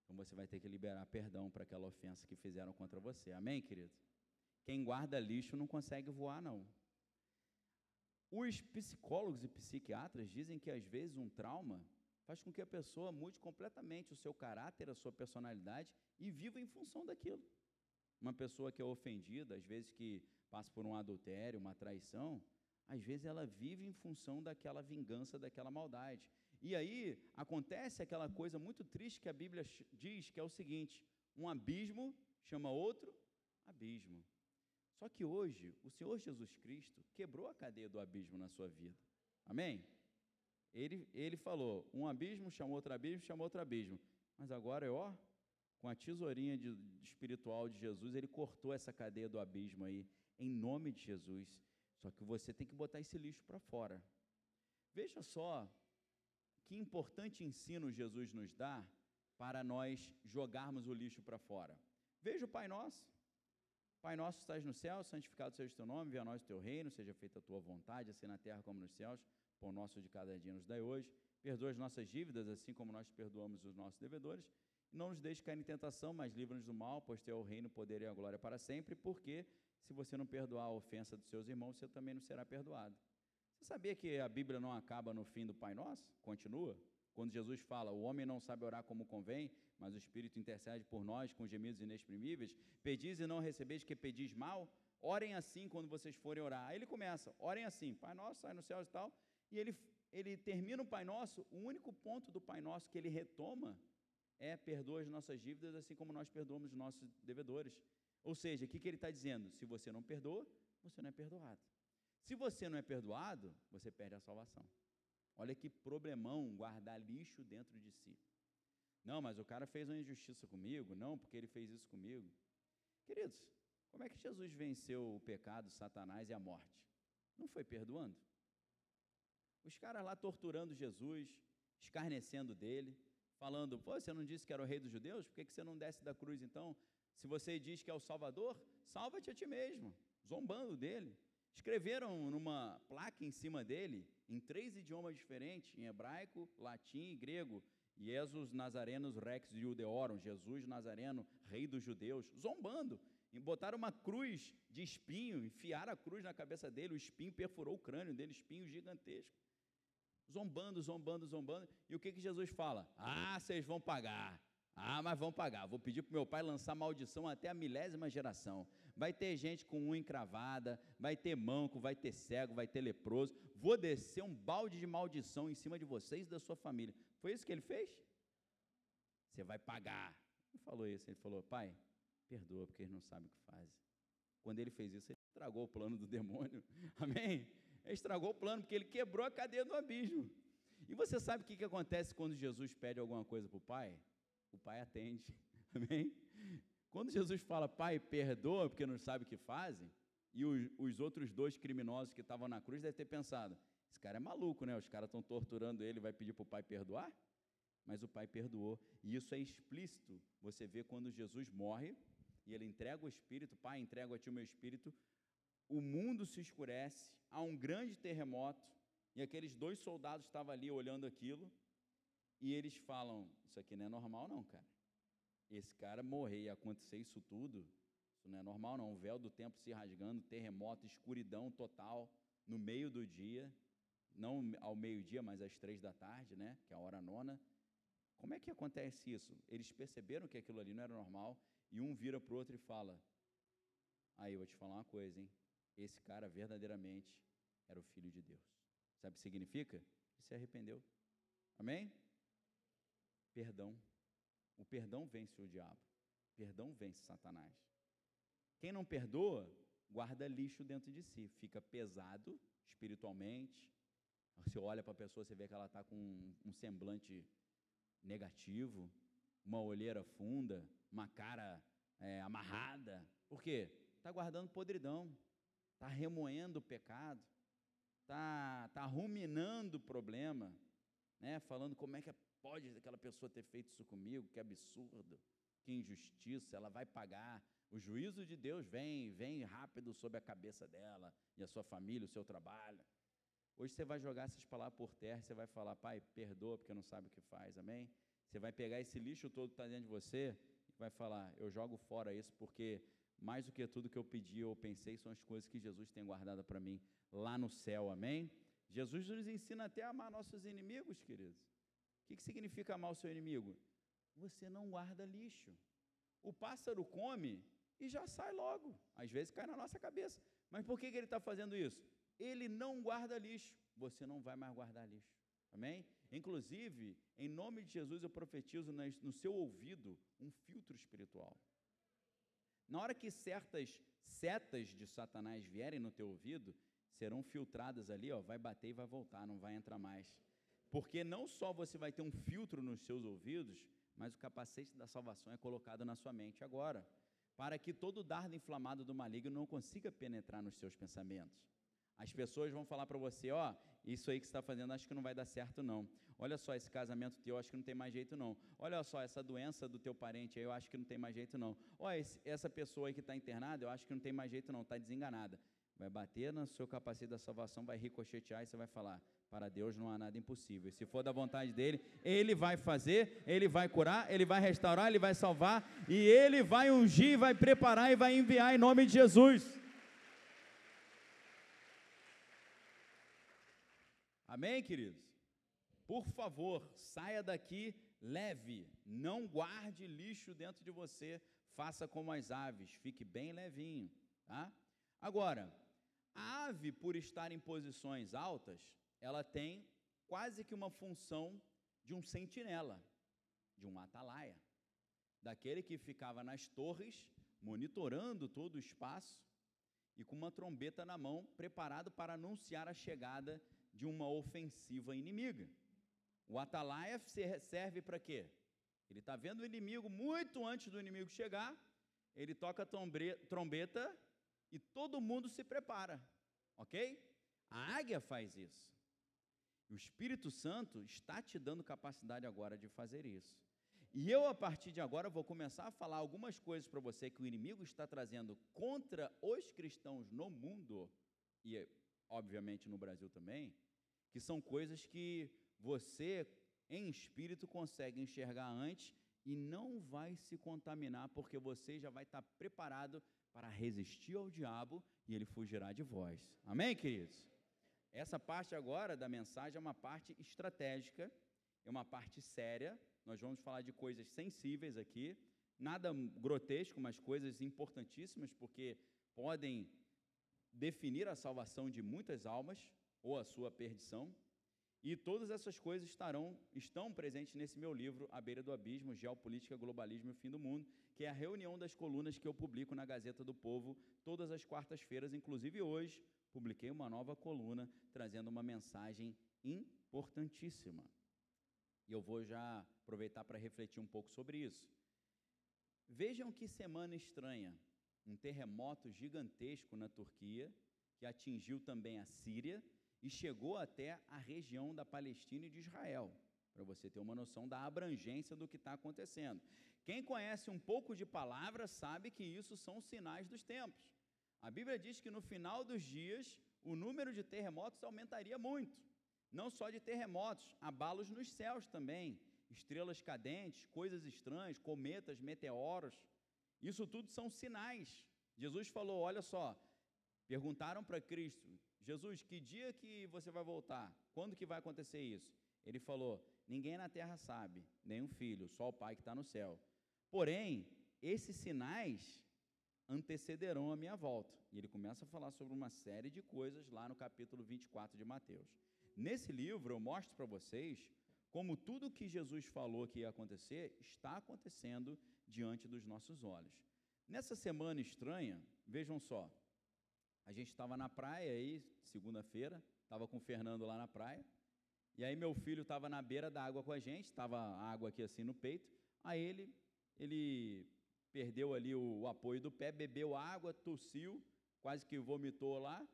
C: Então você vai ter que liberar perdão para aquela ofensa que fizeram contra você. Amém, querido? Quem guarda lixo não consegue voar, não. Os psicólogos e psiquiatras dizem que às vezes um trauma faz com que a pessoa mude completamente o seu caráter, a sua personalidade e viva em função daquilo. Uma pessoa que é ofendida, às vezes que passa por um adultério, uma traição, às vezes ela vive em função daquela vingança, daquela maldade. E aí acontece aquela coisa muito triste que a Bíblia diz, que é o seguinte: um abismo chama outro abismo. Só que hoje, o Senhor Jesus Cristo quebrou a cadeia do abismo na sua vida. Amém? Ele, ele falou: um abismo chamou outro abismo, chamou outro abismo. Mas agora, ó, com a tesourinha de, de espiritual de Jesus, ele cortou essa cadeia do abismo aí, em nome de Jesus. Só que você tem que botar esse lixo para fora. Veja só que importante ensino Jesus nos dá para nós jogarmos o lixo para fora. Veja o Pai Nosso. Pai nosso que estás no céu, santificado seja o teu nome, venha a nós o teu reino, seja feita a tua vontade, assim na terra como nos céus. Pão nosso de cada dia nos dai hoje. Perdoa as nossas dívidas, assim como nós perdoamos os nossos devedores. E não nos deixe cair em tentação, mas livra-nos do mal, pois teu é o reino, o poder e a glória para sempre, porque se você não perdoar a ofensa dos seus irmãos, você também não será perdoado. Você sabia que a Bíblia não acaba no fim do Pai Nosso? Continua? Quando Jesus fala, o homem não sabe orar como convém, mas o Espírito intercede por nós com gemidos inexprimíveis. Pedis e não recebeis, que pedis mal. Orem assim quando vocês forem orar. Aí ele começa, orem assim, Pai Nosso, sai no céu e tal. E ele, ele termina o Pai Nosso, o único ponto do Pai Nosso que ele retoma é perdoa as nossas dívidas, assim como nós perdoamos os nossos devedores. Ou seja, o que, que ele está dizendo? Se você não perdoa, você não é perdoado. Se você não é perdoado, você perde a salvação. Olha que problemão guardar lixo dentro de si. Não, mas o cara fez uma injustiça comigo. Não, porque ele fez isso comigo. Queridos, como é que Jesus venceu o pecado, Satanás e a morte? Não foi perdoando? Os caras lá torturando Jesus, escarnecendo dele, falando: Pô, você não disse que era o rei dos judeus? Por que, que você não desce da cruz então? Se você diz que é o Salvador, salva-te a ti mesmo, zombando dele. Escreveram numa placa em cima dele, em três idiomas diferentes, em hebraico, latim e grego, Jesus Nazarenos Rex Judeorum, Jesus Nazareno, rei dos judeus, zombando. Botaram uma cruz de espinho, enfiaram a cruz na cabeça dele, o espinho perfurou o crânio dele, espinho gigantesco. Zombando, zombando, zombando. E o que, que Jesus fala? Ah, vocês vão pagar. Ah, mas vão pagar. Vou pedir para meu pai lançar maldição até a milésima geração. Vai ter gente com unha encravada, vai ter manco, vai ter cego, vai ter leproso. Vou descer um balde de maldição em cima de vocês e da sua família. Foi isso que ele fez? Você vai pagar. Ele falou isso. Ele falou, pai, perdoa porque eles não sabem o que fazem. Quando ele fez isso, ele estragou o plano do demônio. Amém? Estragou o plano porque ele quebrou a cadeia do abismo. E você sabe o que, que acontece quando Jesus pede alguma coisa para o pai? o pai atende. Amém? Quando Jesus fala, pai, perdoa porque não sabe o que fazem, e os, os outros dois criminosos que estavam na cruz devem ter pensado: esse cara é maluco, né? Os caras estão torturando ele, vai pedir para o pai perdoar? Mas o pai perdoou. E isso é explícito. Você vê quando Jesus morre e ele entrega o espírito, pai, entrego a ti o meu espírito. O mundo se escurece, há um grande terremoto, e aqueles dois soldados estavam ali olhando aquilo, e eles falam: Isso aqui não é normal, não, cara. Esse cara morrer e acontecer isso tudo, isso não é normal, não. O véu do tempo se rasgando, terremoto, escuridão total, no meio do dia, não ao meio-dia, mas às três da tarde, né? Que é a hora nona. Como é que acontece isso? Eles perceberam que aquilo ali não era normal e um vira para o outro e fala: Aí, eu vou te falar uma coisa, hein? Esse cara verdadeiramente era o filho de Deus. Sabe o que significa? E se arrependeu. Amém? Perdão. O perdão vence o diabo. Perdão vence Satanás. Quem não perdoa, guarda lixo dentro de si, fica pesado espiritualmente. Você olha para a pessoa, você vê que ela está com um semblante negativo, uma olheira funda, uma cara é, amarrada. Por quê? Está guardando podridão, está remoendo o pecado, está tá ruminando o problema, né? falando como é que pode aquela pessoa ter feito isso comigo? Que absurdo, que injustiça, ela vai pagar. O juízo de Deus vem, vem rápido sobre a cabeça dela e a sua família, o seu trabalho. Hoje você vai jogar essas palavras por terra, você vai falar, pai, perdoa porque não sabe o que faz, amém? Você vai pegar esse lixo todo que está dentro de você e vai falar, eu jogo fora isso porque mais do que tudo que eu pedi ou pensei são as coisas que Jesus tem guardado para mim lá no céu, amém? Jesus nos ensina até a amar nossos inimigos, queridos. O que, que significa amar o seu inimigo? Você não guarda lixo. O pássaro come e já sai logo. Às vezes cai na nossa cabeça. Mas por que, que ele está fazendo isso? Ele não guarda lixo. Você não vai mais guardar lixo. Amém? Inclusive, em nome de Jesus, eu profetizo no seu ouvido um filtro espiritual. Na hora que certas setas de Satanás vierem no teu ouvido, serão filtradas ali, ó, vai bater e vai voltar, não vai entrar mais. Porque não só você vai ter um filtro nos seus ouvidos, mas o capacete da salvação é colocado na sua mente agora, para que todo dardo inflamado do maligno não consiga penetrar nos seus pensamentos. As pessoas vão falar para você, ó, isso aí que você está fazendo, acho que não vai dar certo não. Olha só, esse casamento teu, acho que não tem mais jeito não. Olha só, essa doença do teu parente aí, eu acho que não tem mais jeito não. Olha, esse, essa pessoa aí que está internada, eu acho que não tem mais jeito não, está desenganada. Vai bater no seu capacete da salvação, vai ricochetear e você vai falar, para Deus não há nada impossível. Se for da vontade dele, ele vai fazer, ele vai curar, ele vai restaurar, ele vai salvar, e ele vai ungir, vai preparar e vai enviar em nome de Jesus. Amém, queridos? Por favor, saia daqui leve, não guarde lixo dentro de você, faça como as aves, fique bem levinho, tá? Agora, a ave, por estar em posições altas, ela tem quase que uma função de um sentinela, de um atalaia, daquele que ficava nas torres, monitorando todo o espaço e com uma trombeta na mão, preparado para anunciar a chegada de uma ofensiva inimiga. O atalaia serve para quê? Ele está vendo o inimigo muito antes do inimigo chegar, ele toca a trombeta e todo mundo se prepara, ok? A águia faz isso. O Espírito Santo está te dando capacidade agora de fazer isso. E eu, a partir de agora, vou começar a falar algumas coisas para você que o inimigo está trazendo contra os cristãos no mundo, e obviamente no Brasil também, que são coisas que você, em espírito, consegue enxergar antes e não vai se contaminar, porque você já vai estar preparado para resistir ao diabo e ele fugirá de vós. Amém, queridos? Essa parte agora da mensagem é uma parte estratégica, é uma parte séria. Nós vamos falar de coisas sensíveis aqui, nada grotesco, mas coisas importantíssimas, porque podem definir a salvação de muitas almas ou a sua perdição. E todas essas coisas estarão estão presentes nesse meu livro, A Beira do Abismo, Geopolítica, Globalismo e o Fim do Mundo, que é a reunião das colunas que eu publico na Gazeta do Povo todas as quartas-feiras, inclusive hoje, publiquei uma nova coluna trazendo uma mensagem importantíssima. E eu vou já aproveitar para refletir um pouco sobre isso. Vejam que semana estranha. Um terremoto gigantesco na Turquia, que atingiu também a Síria e chegou até a região da Palestina e de Israel, para você ter uma noção da abrangência do que está acontecendo. Quem conhece um pouco de palavra sabe que isso são sinais dos tempos. A Bíblia diz que no final dos dias o número de terremotos aumentaria muito. Não só de terremotos, abalos nos céus também, estrelas cadentes, coisas estranhas, cometas, meteoros. Isso tudo são sinais. Jesus falou: olha só, perguntaram para Cristo: Jesus, que dia que você vai voltar? Quando que vai acontecer isso? Ele falou: ninguém na terra sabe, nem o filho, só o Pai que está no céu. Porém, esses sinais antecederão a minha volta. E ele começa a falar sobre uma série de coisas lá no capítulo 24 de Mateus. Nesse livro eu mostro para vocês como tudo que Jesus falou que ia acontecer está acontecendo diante dos nossos olhos. Nessa semana estranha, vejam só, a gente estava na praia aí, segunda-feira, estava com o Fernando lá na praia, e aí meu filho estava na beira da água com a gente, estava a água aqui assim no peito, aí ele, ele perdeu ali o, o apoio do pé, bebeu água, tossiu, quase que vomitou lá.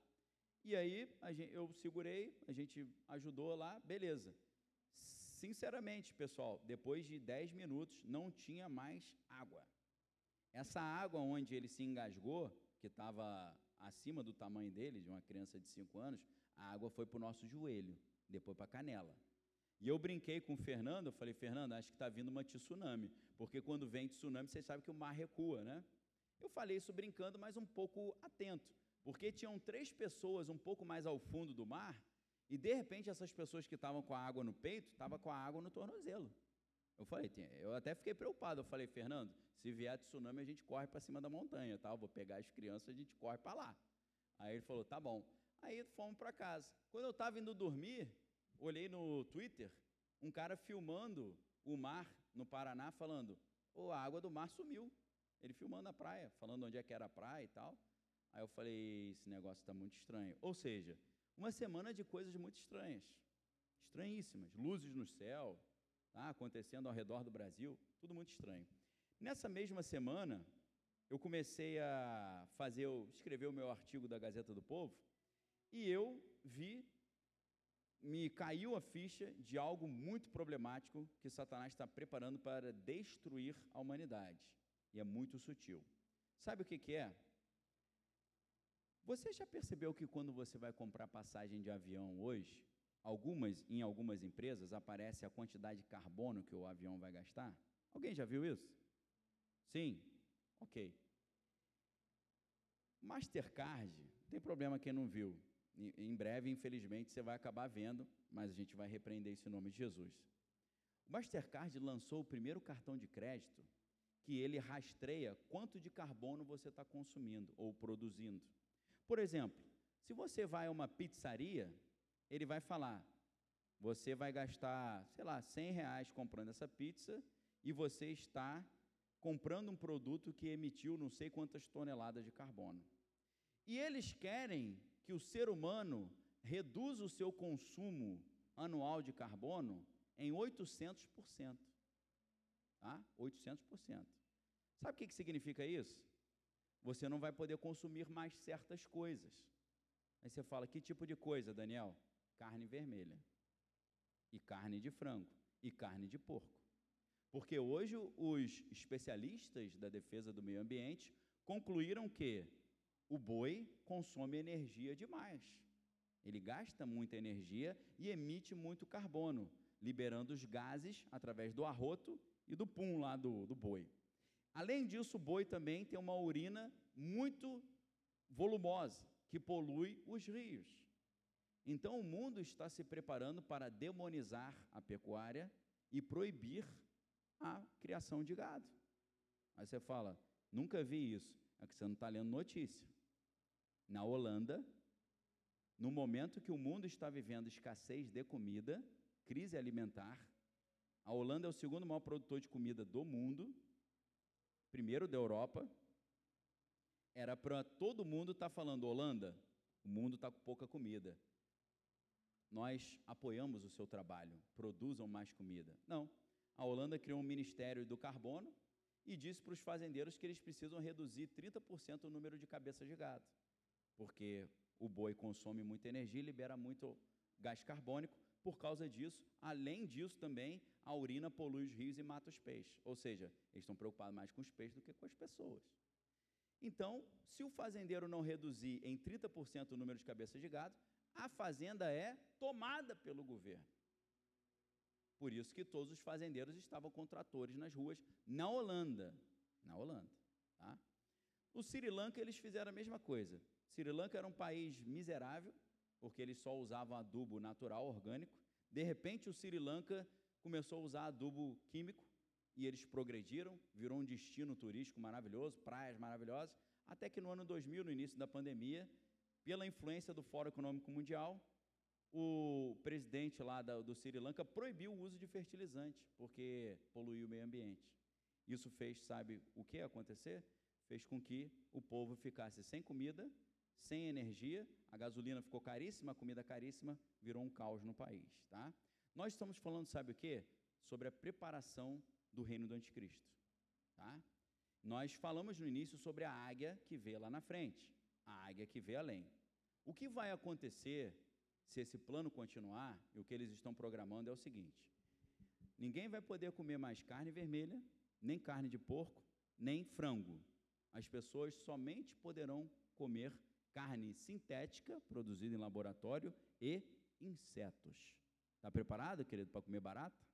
C: E aí gente, eu segurei, a gente ajudou lá, beleza. Sinceramente, pessoal, depois de 10 minutos não tinha mais água. Essa água onde ele se engasgou, que estava acima do tamanho dele, de uma criança de 5 anos, a água foi para o nosso joelho, depois para a canela. E eu brinquei com o Fernando, eu falei, Fernando, acho que está vindo uma tsunami, porque quando vem tsunami, você sabe que o mar recua, né? Eu falei isso brincando, mas um pouco atento, porque tinham três pessoas um pouco mais ao fundo do mar, e de repente essas pessoas que estavam com a água no peito, estavam com a água no tornozelo. Eu falei, eu até fiquei preocupado, eu falei, Fernando, se vier tsunami a gente corre para cima da montanha, tá? Eu vou pegar as crianças, a gente corre para lá. Aí ele falou, tá bom. Aí fomos para casa. Quando eu estava indo dormir, olhei no Twitter, um cara filmando o mar no Paraná, falando: oh, a água do mar sumiu. Ele filmando a praia, falando onde é que era a praia e tal. Aí eu falei: esse negócio está muito estranho. Ou seja, uma semana de coisas muito estranhas, estranhíssimas. Luzes no céu, tá, acontecendo ao redor do Brasil, tudo muito estranho. Nessa mesma semana, eu comecei a fazer, escrever o meu artigo da Gazeta do Povo, e eu vi, me caiu a ficha de algo muito problemático que Satanás está preparando para destruir a humanidade. E é muito sutil. Sabe o que, que é? Você já percebeu que quando você vai comprar passagem de avião hoje, algumas em algumas empresas aparece a quantidade de carbono que o avião vai gastar? Alguém já viu isso? Sim? Ok. Mastercard, tem problema quem não viu. Em breve, infelizmente, você vai acabar vendo, mas a gente vai repreender esse nome de Jesus. O Mastercard lançou o primeiro cartão de crédito que ele rastreia quanto de carbono você está consumindo ou produzindo. Por exemplo, se você vai a uma pizzaria, ele vai falar, você vai gastar, sei lá, 100 reais comprando essa pizza e você está comprando um produto que emitiu não sei quantas toneladas de carbono. E eles querem que o ser humano reduza o seu consumo anual de carbono em 800%. Tá? 800%. Sabe o que, que significa isso? Você não vai poder consumir mais certas coisas. Aí você fala, que tipo de coisa, Daniel? Carne vermelha. E carne de frango. E carne de porco. Porque hoje os especialistas da defesa do meio ambiente concluíram que o boi consome energia demais. Ele gasta muita energia e emite muito carbono, liberando os gases através do arroto e do pum lá do, do boi. Além disso, o boi também tem uma urina muito volumosa, que polui os rios. Então, o mundo está se preparando para demonizar a pecuária e proibir a criação de gado. Aí você fala, nunca vi isso. É que você não está lendo notícia. Na Holanda, no momento que o mundo está vivendo escassez de comida, crise alimentar, a Holanda é o segundo maior produtor de comida do mundo, primeiro da Europa. Era para todo mundo estar tá falando, Holanda, o mundo está com pouca comida. Nós apoiamos o seu trabalho, produzam mais comida. Não, a Holanda criou um ministério do carbono e disse para os fazendeiros que eles precisam reduzir 30% o número de cabeças de gado, porque o boi consome muita energia e libera muito gás carbônico. Por causa disso, além disso também, a urina polui os rios e mata os peixes. Ou seja, eles estão preocupados mais com os peixes do que com as pessoas. Então, se o fazendeiro não reduzir em 30% o número de cabeças de gado, a fazenda é tomada pelo governo. Por isso que todos os fazendeiros estavam com tratores nas ruas na Holanda. Na Holanda. Tá? O Sri Lanka, eles fizeram a mesma coisa. Sri Lanka era um país miserável, porque eles só usavam adubo natural, orgânico. De repente, o Sri Lanka começou a usar adubo químico e eles progrediram, virou um destino turístico maravilhoso, praias maravilhosas, até que no ano 2000, no início da pandemia, pela influência do Fórum Econômico Mundial, o presidente lá do Sri Lanka proibiu o uso de fertilizante, porque poluiu o meio ambiente. Isso fez, sabe o que acontecer? Fez com que o povo ficasse sem comida, sem energia, a gasolina ficou caríssima, a comida caríssima, virou um caos no país. Tá? Nós estamos falando, sabe o que? Sobre a preparação do reino do anticristo. Tá? Nós falamos no início sobre a águia que vê lá na frente, a águia que vê além. O que vai acontecer se esse plano continuar, e o que eles estão programando é o seguinte: ninguém vai poder comer mais carne vermelha, nem carne de porco, nem frango. As pessoas somente poderão comer carne sintética, produzida em laboratório, e insetos. Está preparado, querido, para comer barata?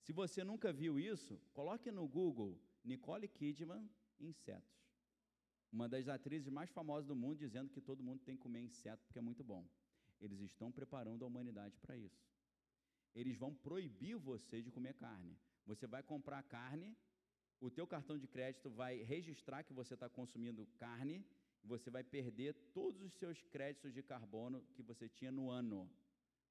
C: Se você nunca viu isso, coloque no Google Nicole Kidman insetos. Uma das atrizes mais famosas do mundo dizendo que todo mundo tem que comer inseto porque é muito bom. Eles estão preparando a humanidade para isso. Eles vão proibir você de comer carne. Você vai comprar carne, o teu cartão de crédito vai registrar que você está consumindo carne, você vai perder todos os seus créditos de carbono que você tinha no ano.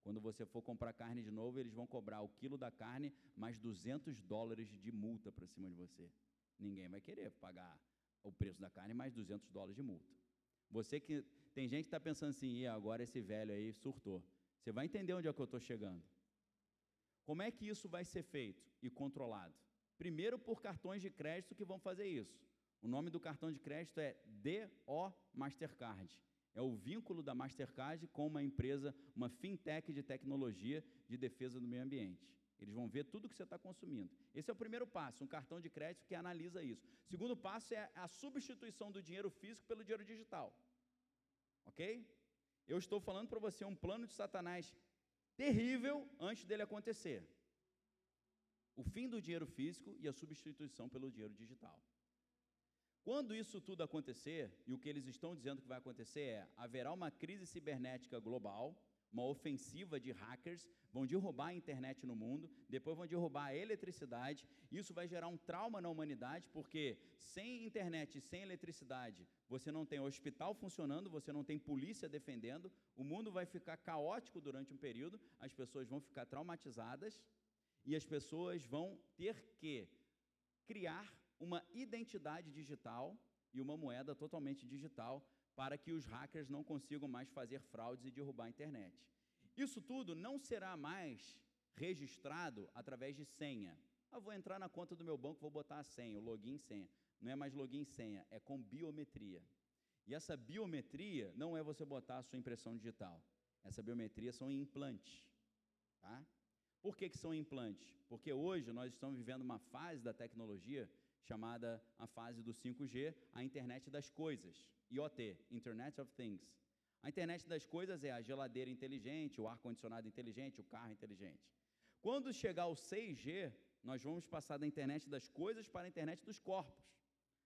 C: Quando você for comprar carne de novo, eles vão cobrar o quilo da carne mais 200 dólares de multa para cima de você. Ninguém vai querer pagar o preço da carne mais 200 dólares de multa. Você que tem gente que está pensando assim, e agora esse velho aí surtou. Você vai entender onde é que eu estou chegando. Como é que isso vai ser feito e controlado? Primeiro por cartões de crédito que vão fazer isso. O nome do cartão de crédito é DO Mastercard. É o vínculo da Mastercard com uma empresa, uma fintech de tecnologia de defesa do meio ambiente. Eles vão ver tudo que você está consumindo. Esse é o primeiro passo, um cartão de crédito que analisa isso. Segundo passo é a substituição do dinheiro físico pelo dinheiro digital. Ok? Eu estou falando para você um plano de Satanás terrível antes dele acontecer. O fim do dinheiro físico e a substituição pelo dinheiro digital. Quando isso tudo acontecer, e o que eles estão dizendo que vai acontecer é: haverá uma crise cibernética global, uma ofensiva de hackers, vão derrubar a internet no mundo, depois vão derrubar a eletricidade. Isso vai gerar um trauma na humanidade, porque sem internet sem eletricidade, você não tem hospital funcionando, você não tem polícia defendendo, o mundo vai ficar caótico durante um período, as pessoas vão ficar traumatizadas e as pessoas vão ter que criar uma identidade digital e uma moeda totalmente digital para que os hackers não consigam mais fazer fraudes e derrubar a internet. Isso tudo não será mais registrado através de senha. Ah, vou entrar na conta do meu banco, vou botar a senha, o login senha. Não é mais login senha, é com biometria. E essa biometria não é você botar a sua impressão digital. Essa biometria são implantes. Tá? Por que, que são implantes? Porque hoje nós estamos vivendo uma fase da tecnologia chamada a fase do 5G, a internet das coisas. IoT, Internet of Things. A internet das coisas é a geladeira inteligente, o ar-condicionado inteligente, o carro inteligente. Quando chegar o 6G, nós vamos passar da internet das coisas para a internet dos corpos.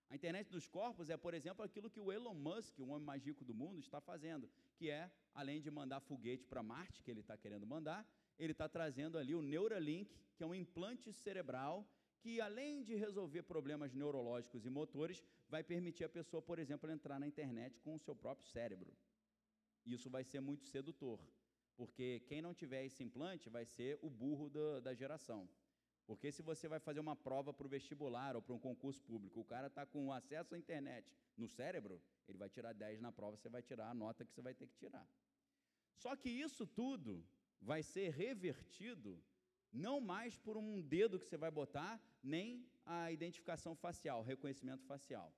C: A internet dos corpos é, por exemplo, aquilo que o Elon Musk, o homem mais rico do mundo, está fazendo, que é, além de mandar foguete para Marte, que ele está querendo mandar, ele está trazendo ali o Neuralink, que é um implante cerebral que, além de resolver problemas neurológicos e motores, vai permitir a pessoa, por exemplo, entrar na internet com o seu próprio cérebro. Isso vai ser muito sedutor, porque quem não tiver esse implante vai ser o burro da, da geração. Porque se você vai fazer uma prova para o vestibular ou para um concurso público, o cara está com acesso à internet no cérebro, ele vai tirar 10 na prova, você vai tirar a nota que você vai ter que tirar. Só que isso tudo vai ser revertido não mais por um dedo que você vai botar, nem a identificação facial, reconhecimento facial.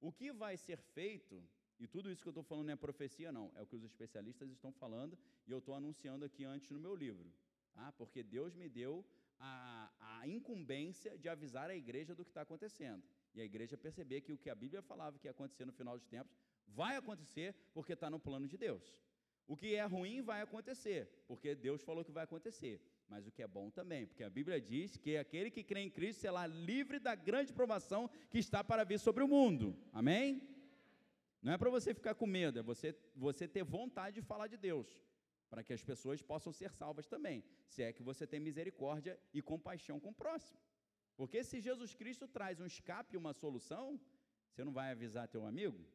C: O que vai ser feito, e tudo isso que eu estou falando não é profecia, não, é o que os especialistas estão falando, e eu estou anunciando aqui antes no meu livro, tá? porque Deus me deu a, a incumbência de avisar a igreja do que está acontecendo. E a igreja perceber que o que a Bíblia falava que ia acontecer no final dos tempos, vai acontecer porque está no plano de Deus. O que é ruim vai acontecer, porque Deus falou que vai acontecer mas o que é bom também, porque a Bíblia diz que aquele que crê em Cristo será livre da grande provação que está para vir sobre o mundo. Amém? Não é para você ficar com medo, é você, você ter vontade de falar de Deus, para que as pessoas possam ser salvas também, se é que você tem misericórdia e compaixão com o próximo. Porque se Jesus Cristo traz um escape, uma solução, você não vai avisar teu amigo?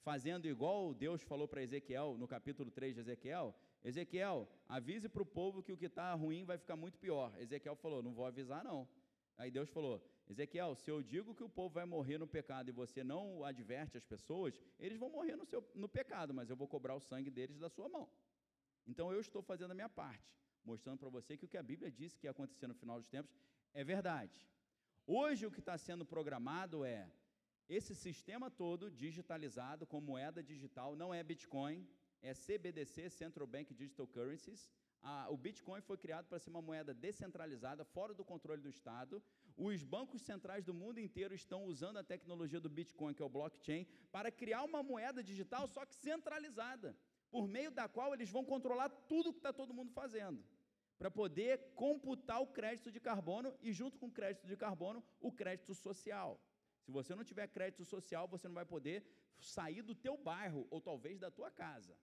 C: Fazendo igual Deus falou para Ezequiel, no capítulo 3 de Ezequiel, Ezequiel, avise para o povo que o que está ruim vai ficar muito pior. Ezequiel falou: Não vou avisar, não. Aí Deus falou: Ezequiel, se eu digo que o povo vai morrer no pecado e você não adverte as pessoas, eles vão morrer no, seu, no pecado, mas eu vou cobrar o sangue deles da sua mão. Então eu estou fazendo a minha parte, mostrando para você que o que a Bíblia disse que ia acontecer no final dos tempos é verdade. Hoje o que está sendo programado é esse sistema todo digitalizado com moeda digital, não é Bitcoin, é CBDC, Central Bank Digital Currencies. o Bitcoin foi criado para ser uma moeda descentralizada, fora do controle do Estado. Os bancos centrais do mundo inteiro estão usando a tecnologia do Bitcoin, que é o blockchain, para criar uma moeda digital, só que centralizada, por meio da qual eles vão controlar tudo que está todo mundo fazendo, para poder computar o crédito de carbono e, junto com o crédito de carbono, o crédito social. Se você não tiver crédito social, você não vai poder sair do teu bairro ou talvez da tua casa.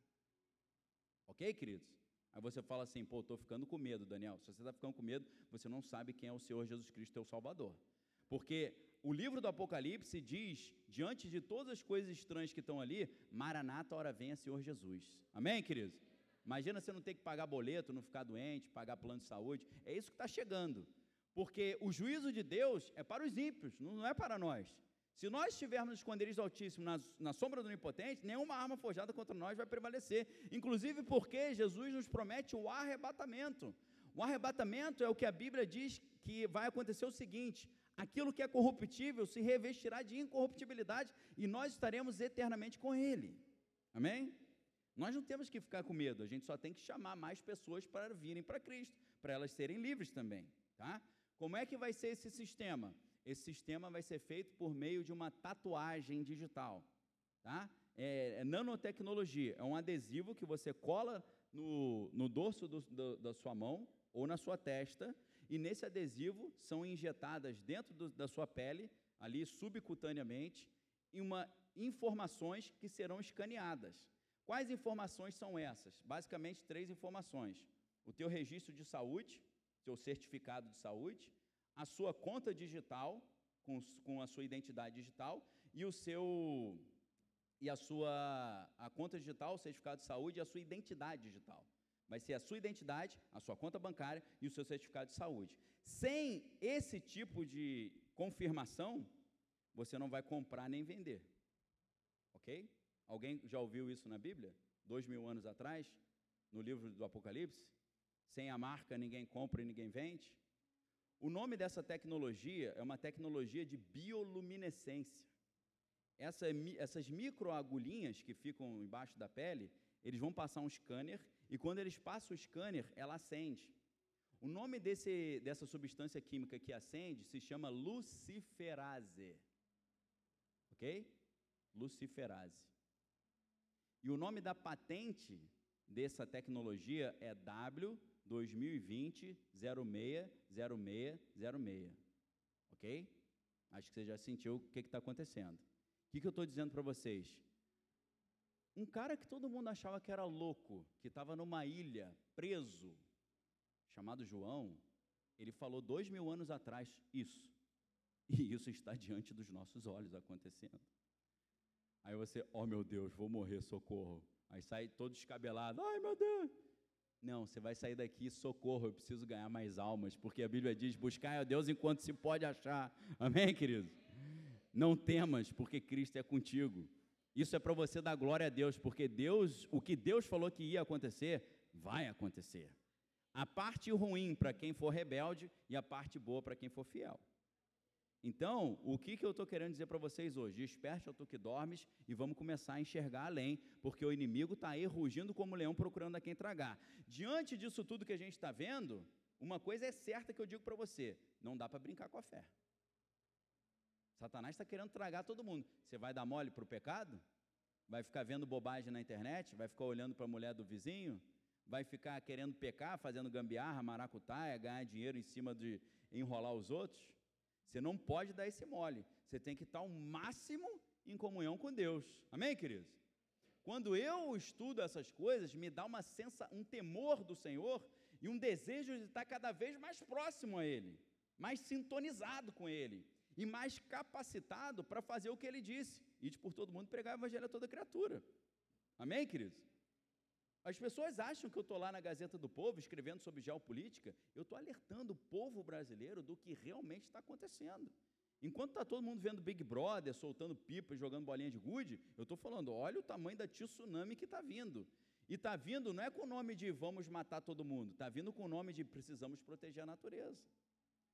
C: Ok, queridos? Aí você fala assim, pô, estou ficando com medo, Daniel. Se você está ficando com medo, você não sabe quem é o Senhor Jesus Cristo, teu Salvador. Porque o livro do Apocalipse diz, diante de todas as coisas estranhas que estão ali, Maranata, hora venha, Senhor Jesus. Amém, queridos? Imagina você não ter que pagar boleto, não ficar doente, pagar plano de saúde. É isso que está chegando. Porque o juízo de Deus é para os ímpios, não é para nós. Se nós estivermos no esconderijo do Altíssimo, na, na, sombra do Onipotente, nenhuma arma forjada contra nós vai prevalecer. Inclusive porque Jesus nos promete o arrebatamento. O arrebatamento é o que a Bíblia diz que vai acontecer o seguinte: aquilo que é corruptível se revestirá de incorruptibilidade e nós estaremos eternamente com Ele. Amém? Nós não temos que ficar com medo, a gente só tem que chamar mais pessoas para virem para Cristo, para elas serem livres também, tá? Como é que vai ser esse sistema? Esse sistema vai ser feito por meio de uma tatuagem digital, tá? É, é nanotecnologia, é um adesivo que você cola no, no dorso do, do, da sua mão ou na sua testa, e nesse adesivo são injetadas dentro do, da sua pele, ali subcutaneamente, uma informações que serão escaneadas. Quais informações são essas? Basicamente, três informações: o teu registro de saúde, teu certificado de saúde, a sua conta digital, com, com a sua identidade digital, e o seu e a sua a conta digital, o certificado de saúde e a sua identidade digital. Vai ser a sua identidade, a sua conta bancária e o seu certificado de saúde. Sem esse tipo de confirmação, você não vai comprar nem vender. Ok? Alguém já ouviu isso na Bíblia? Dois mil anos atrás, no livro do Apocalipse? Sem a marca, ninguém compra e ninguém vende. O nome dessa tecnologia é uma tecnologia de bioluminescência. Essa, essas microagulhinhas que ficam embaixo da pele, eles vão passar um scanner e quando eles passam o scanner, ela acende. O nome desse, dessa substância química que acende se chama luciferase. Ok? Luciferase. E o nome da patente dessa tecnologia é W2020-060606. Ok? Acho que você já sentiu o que está acontecendo. O que, que eu estou dizendo para vocês? Um cara que todo mundo achava que era louco, que estava numa ilha, preso, chamado João, ele falou dois mil anos atrás isso. E isso está diante dos nossos olhos acontecendo. Aí você, oh meu Deus, vou morrer, socorro. Aí sai todo descabelado, ai meu Deus. Não, você vai sair daqui, socorro, eu preciso ganhar mais almas, porque a Bíblia diz: buscar a Deus enquanto se pode achar. Amém, querido? Não temas, porque Cristo é contigo. Isso é para você dar glória a Deus, porque Deus, o que Deus falou que ia acontecer, vai acontecer. A parte ruim para quem for rebelde e a parte boa para quem for fiel. Então, o que, que eu estou querendo dizer para vocês hoje? Desperte ao tu que dormes e vamos começar a enxergar além, porque o inimigo está aí rugindo como leão procurando a quem tragar. Diante disso tudo que a gente está vendo, uma coisa é certa que eu digo para você: não dá para brincar com a fé. Satanás está querendo tragar todo mundo. Você vai dar mole para o pecado? Vai ficar vendo bobagem na internet? Vai ficar olhando para a mulher do vizinho? Vai ficar querendo pecar, fazendo gambiarra, maracutaia, ganhar dinheiro em cima de enrolar os outros? Você não pode dar esse mole. Você tem que estar ao máximo em comunhão com Deus. Amém, queridos? Quando eu estudo essas coisas, me dá uma sensa, um temor do Senhor e um desejo de estar cada vez mais próximo a Ele, mais sintonizado com Ele e mais capacitado para fazer o que Ele disse: ide por todo mundo pregar o evangelho a toda criatura. Amém, queridos? As pessoas acham que eu estou lá na Gazeta do Povo escrevendo sobre geopolítica. Eu estou alertando o povo brasileiro do que realmente está acontecendo. Enquanto está todo mundo vendo Big Brother, soltando pipa, jogando bolinha de gude, eu estou falando: olha o tamanho da tsunami que está vindo. E está vindo não é com o nome de vamos matar todo mundo, está vindo com o nome de precisamos proteger a natureza.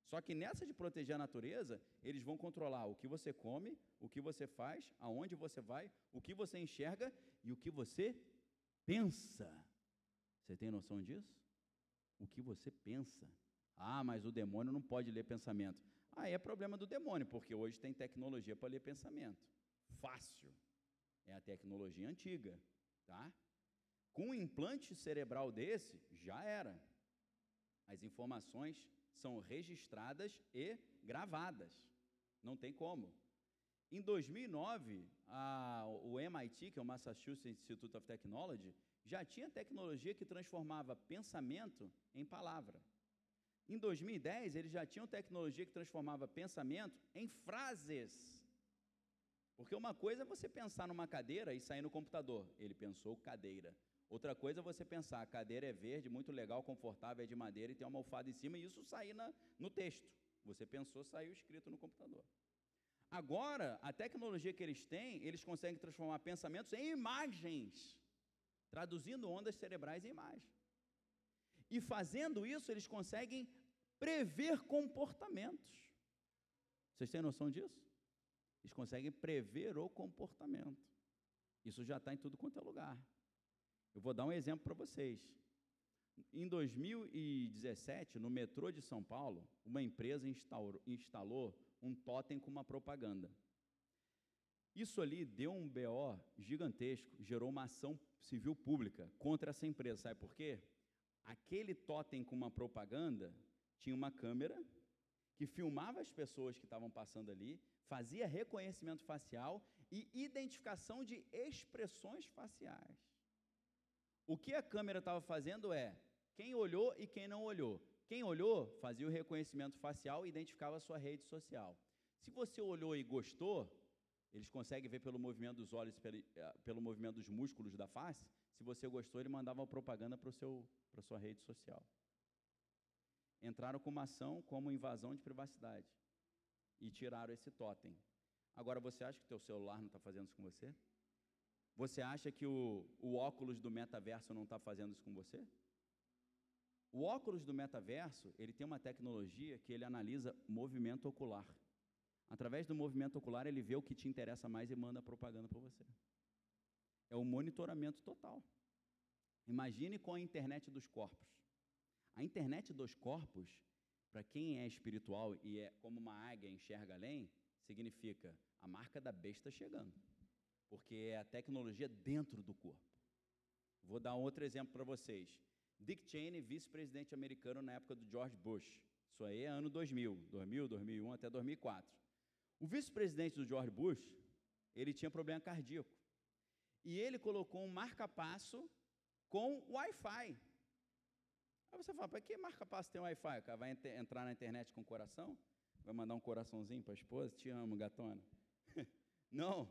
C: Só que nessa de proteger a natureza, eles vão controlar o que você come, o que você faz, aonde você vai, o que você enxerga e o que você pensa. Você tem noção disso? O que você pensa. Ah, mas o demônio não pode ler pensamento. Ah, é problema do demônio, porque hoje tem tecnologia para ler pensamento. Fácil. É a tecnologia antiga, tá? Com um implante cerebral desse, já era. As informações são registradas e gravadas. Não tem como. Em 2009, a, o MIT, que é o Massachusetts Institute of Technology, já tinha tecnologia que transformava pensamento em palavra. Em 2010, eles já tinham tecnologia que transformava pensamento em frases. Porque uma coisa é você pensar numa cadeira e sair no computador. Ele pensou cadeira. Outra coisa é você pensar, a cadeira é verde, muito legal, confortável, é de madeira e tem uma almofada em cima, e isso sair na, no texto. Você pensou, saiu escrito no computador. Agora, a tecnologia que eles têm, eles conseguem transformar pensamentos em imagens, traduzindo ondas cerebrais em imagens. E fazendo isso, eles conseguem prever comportamentos. Vocês têm noção disso? Eles conseguem prever o comportamento. Isso já está em tudo quanto é lugar. Eu vou dar um exemplo para vocês. Em 2017, no metrô de São Paulo, uma empresa instalou, instalou um totem com uma propaganda. Isso ali deu um BO gigantesco, gerou uma ação civil pública contra essa empresa. Sabe por quê? Aquele totem com uma propaganda tinha uma câmera que filmava as pessoas que estavam passando ali, fazia reconhecimento facial e identificação de expressões faciais. O que a câmera estava fazendo é quem olhou e quem não olhou. Quem olhou fazia o reconhecimento facial e identificava a sua rede social. Se você olhou e gostou, eles conseguem ver pelo movimento dos olhos, pelo, eh, pelo movimento dos músculos da face. Se você gostou, ele mandava uma propaganda para a sua rede social. Entraram com uma ação como invasão de privacidade e tiraram esse totem. Agora, você acha que o teu celular não está fazendo isso com você? Você acha que o, o óculos do metaverso não está fazendo isso com você? O óculos do metaverso, ele tem uma tecnologia que ele analisa movimento ocular. Através do movimento ocular, ele vê o que te interessa mais e manda propaganda para você. É o monitoramento total. Imagine com a internet dos corpos. A internet dos corpos, para quem é espiritual e é como uma águia enxerga além, significa a marca da besta chegando. Porque é a tecnologia dentro do corpo. Vou dar outro exemplo para vocês. Dick Cheney, vice-presidente americano na época do George Bush. Isso aí é ano 2000, 2000, 2001 até 2004. O vice-presidente do George Bush, ele tinha problema cardíaco. E ele colocou um marca-passo com Wi-Fi. Aí você fala, para que marca-passo tem Wi-Fi? Cara vai entrar na internet com coração? Vai mandar um coraçãozinho para a esposa? Te amo, gatona. Não.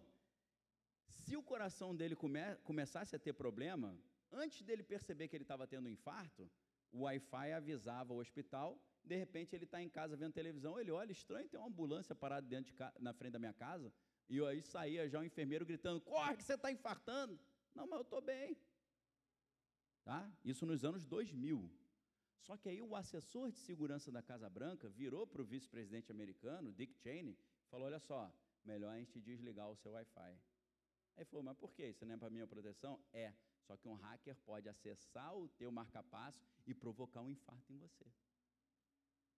C: Se o coração dele come, começasse a ter problema, antes dele perceber que ele estava tendo um infarto, o Wi-Fi avisava o hospital de repente ele está em casa vendo televisão, ele olha estranho, tem uma ambulância parada dentro de na frente da minha casa, e aí saía já o enfermeiro gritando: corre que você está infartando. Não, mas eu estou bem. Tá? Isso nos anos 2000. Só que aí o assessor de segurança da Casa Branca virou para o vice-presidente americano, Dick Cheney, falou: olha só, melhor a gente desligar o seu Wi-Fi. Aí falou, mas por quê? Isso não é para minha proteção? É. Só que um hacker pode acessar o teu marca-passo e provocar um infarto em você.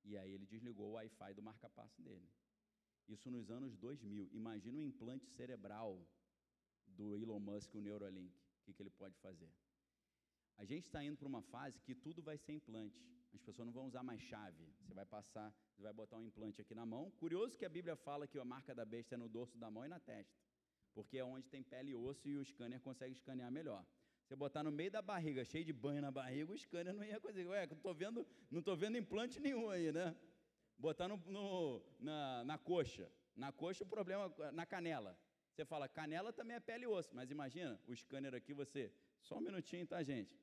C: E aí ele desligou o Wi-Fi do marca-passo dele. Isso nos anos 2000. Imagina o implante cerebral do Elon Musk, o Neuralink. O que, que ele pode fazer? A gente está indo para uma fase que tudo vai ser implante. As pessoas não vão usar mais chave. Você vai passar, você vai botar um implante aqui na mão. Curioso que a Bíblia fala que a marca da besta é no dorso da mão e na testa. Porque é onde tem pele e osso e o scanner consegue escanear melhor. Você botar no meio da barriga, cheio de banho na barriga, o scanner não ia conseguir. Ué, não estou vendo, não tô vendo implante nenhum aí, né? Botar no, no, na, na coxa. Na coxa o problema, na canela. Você fala, canela também é pele e osso, mas imagina, o scanner aqui, você, só um minutinho, tá, gente?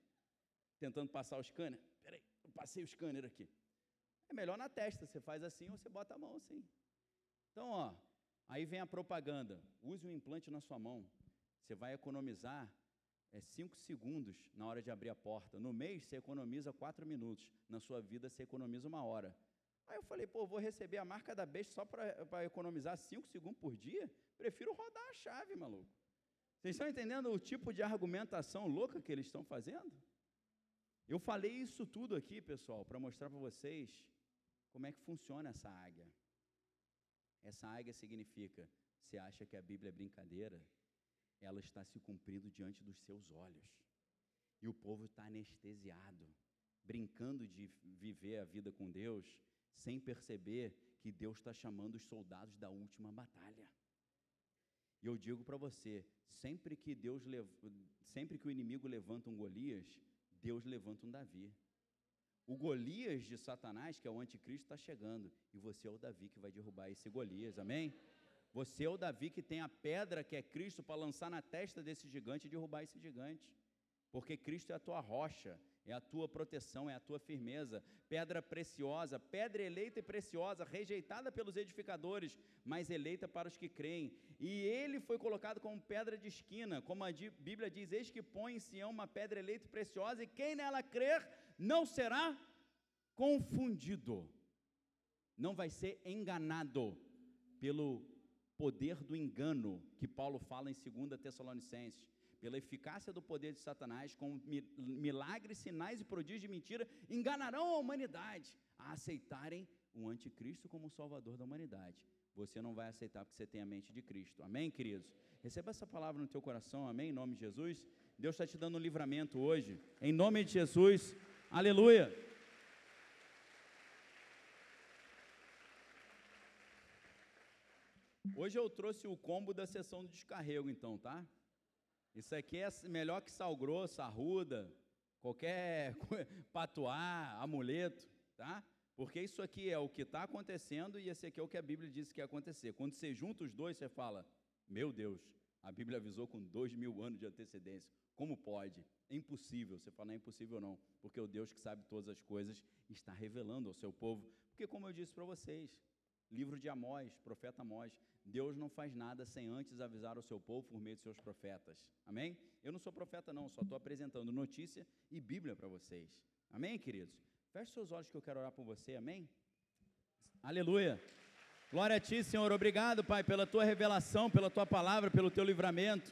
C: Tentando passar o scanner. Peraí, eu passei o scanner aqui. É melhor na testa, você faz assim ou você bota a mão assim. Então, ó, aí vem a propaganda. Use o implante na sua mão. Você vai economizar é cinco segundos na hora de abrir a porta. No mês, você economiza quatro minutos. Na sua vida, você economiza uma hora. Aí eu falei, pô, vou receber a marca da besta só para economizar cinco segundos por dia? Prefiro rodar a chave, maluco. Vocês estão entendendo o tipo de argumentação louca que eles estão fazendo? Eu falei isso tudo aqui, pessoal, para mostrar para vocês como é que funciona essa águia. Essa águia significa, você acha que a Bíblia é brincadeira? Ela está se cumprindo diante dos seus olhos. E o povo está anestesiado, brincando de viver a vida com Deus, sem perceber que Deus está chamando os soldados da última batalha. E eu digo para você, sempre que Deus sempre que o inimigo levanta um Golias, Deus levanta um Davi. O Golias de Satanás, que é o anticristo, está chegando. E você é o Davi que vai derrubar esse Golias, amém? Você é o Davi que tem a pedra que é Cristo para lançar na testa desse gigante e derrubar esse gigante. Porque Cristo é a tua rocha, é a tua proteção, é a tua firmeza, pedra preciosa, pedra eleita e preciosa, rejeitada pelos edificadores, mas eleita para os que creem. E ele foi colocado como pedra de esquina, como a Bíblia diz: Eis que põe em Sião uma pedra eleita e preciosa, e quem nela crer não será confundido, não vai ser enganado pelo poder do engano, que Paulo fala em 2 Tessalonicenses, pela eficácia do poder de Satanás, com milagres, sinais e prodígios de mentira, enganarão a humanidade a aceitarem o anticristo como salvador da humanidade. Você não vai aceitar porque você tem a mente de Cristo. Amém, queridos? Receba essa palavra no teu coração, amém, em nome de Jesus. Deus está te dando um livramento hoje, em nome de Jesus. Aleluia. Hoje eu trouxe o combo da sessão de descarrego, então, tá? Isso aqui é melhor que sal grosso, arruda, qualquer patuá, amuleto, tá? Porque isso aqui é o que está acontecendo e esse aqui é o que a Bíblia diz que ia acontecer. Quando você junta os dois, você fala: Meu Deus, a Bíblia avisou com dois mil anos de antecedência. Como pode? É impossível. Você fala: Não é impossível, não. Porque o Deus que sabe todas as coisas está revelando ao seu povo. Porque, como eu disse para vocês, livro de Amós, profeta Amós, Deus não faz nada sem antes avisar o seu povo por meio de seus profetas. Amém? Eu não sou profeta, não, só estou apresentando notícia e Bíblia para vocês. Amém, queridos? Feche seus olhos que eu quero orar por você, amém? Aleluia. Glória a Ti, Senhor. Obrigado, Pai, pela Tua revelação, pela Tua palavra, pelo Teu livramento.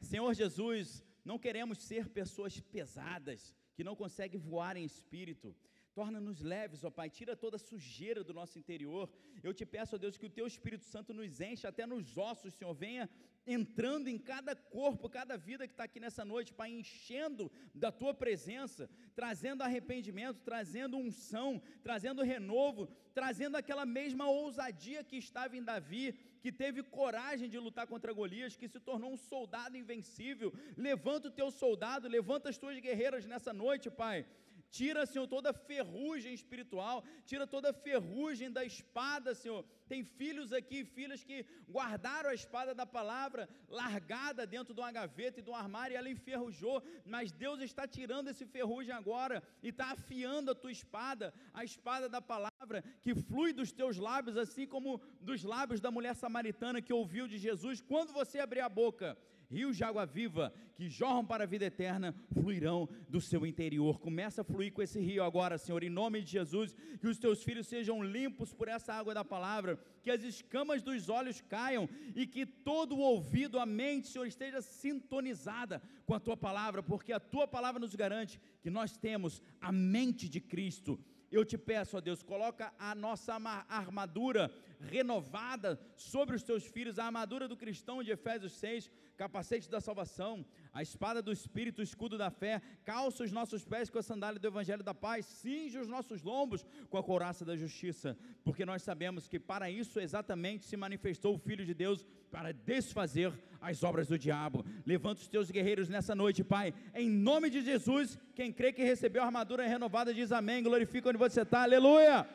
C: Senhor Jesus, não queremos ser pessoas pesadas, que não conseguem voar em espírito. Torna-nos leves, ó Pai, tira toda a sujeira do nosso interior. Eu te peço, ó Deus, que o Teu Espírito Santo nos enche até nos ossos, Senhor. Venha entrando em cada corpo, cada vida que está aqui nessa noite, Pai, enchendo da Tua presença, trazendo arrependimento, trazendo unção, trazendo renovo, trazendo aquela mesma ousadia que estava em Davi, que teve coragem de lutar contra Golias, que se tornou um soldado invencível. Levanta o Teu soldado, levanta as Tuas guerreiras nessa noite, Pai Tira, Senhor, toda ferrugem espiritual, tira toda ferrugem da espada, Senhor. Tem filhos aqui, filhas que guardaram a espada da palavra largada dentro de uma gaveta e de um armário e ela enferrujou, mas Deus está tirando esse ferrugem agora e está afiando a tua espada, a espada da palavra que flui dos teus lábios, assim como dos lábios da mulher samaritana que ouviu de Jesus. Quando você abrir a boca, rios de água viva que jorram para a vida eterna fluirão do seu interior. Começa a fluir com esse rio agora, Senhor, em nome de Jesus, que os teus filhos sejam limpos por essa água da palavra, que as escamas dos olhos caiam e que todo o ouvido, a mente, Senhor, esteja sintonizada com a tua palavra, porque a tua palavra nos garante que nós temos a mente de Cristo eu te peço, ó Deus, coloca a nossa armadura renovada sobre os teus filhos, a armadura do cristão de Efésios 6, capacete da salvação, a espada do Espírito, o escudo da fé, calça os nossos pés com a sandália do Evangelho da paz, cinge os nossos lombos com a couraça da justiça, porque nós sabemos que para isso exatamente se manifestou o Filho de Deus, para desfazer as obras do diabo. Levanta os teus guerreiros nessa noite, Pai, em nome de Jesus. Quem crê que recebeu a armadura renovada diz amém. Glorifica onde você está, aleluia.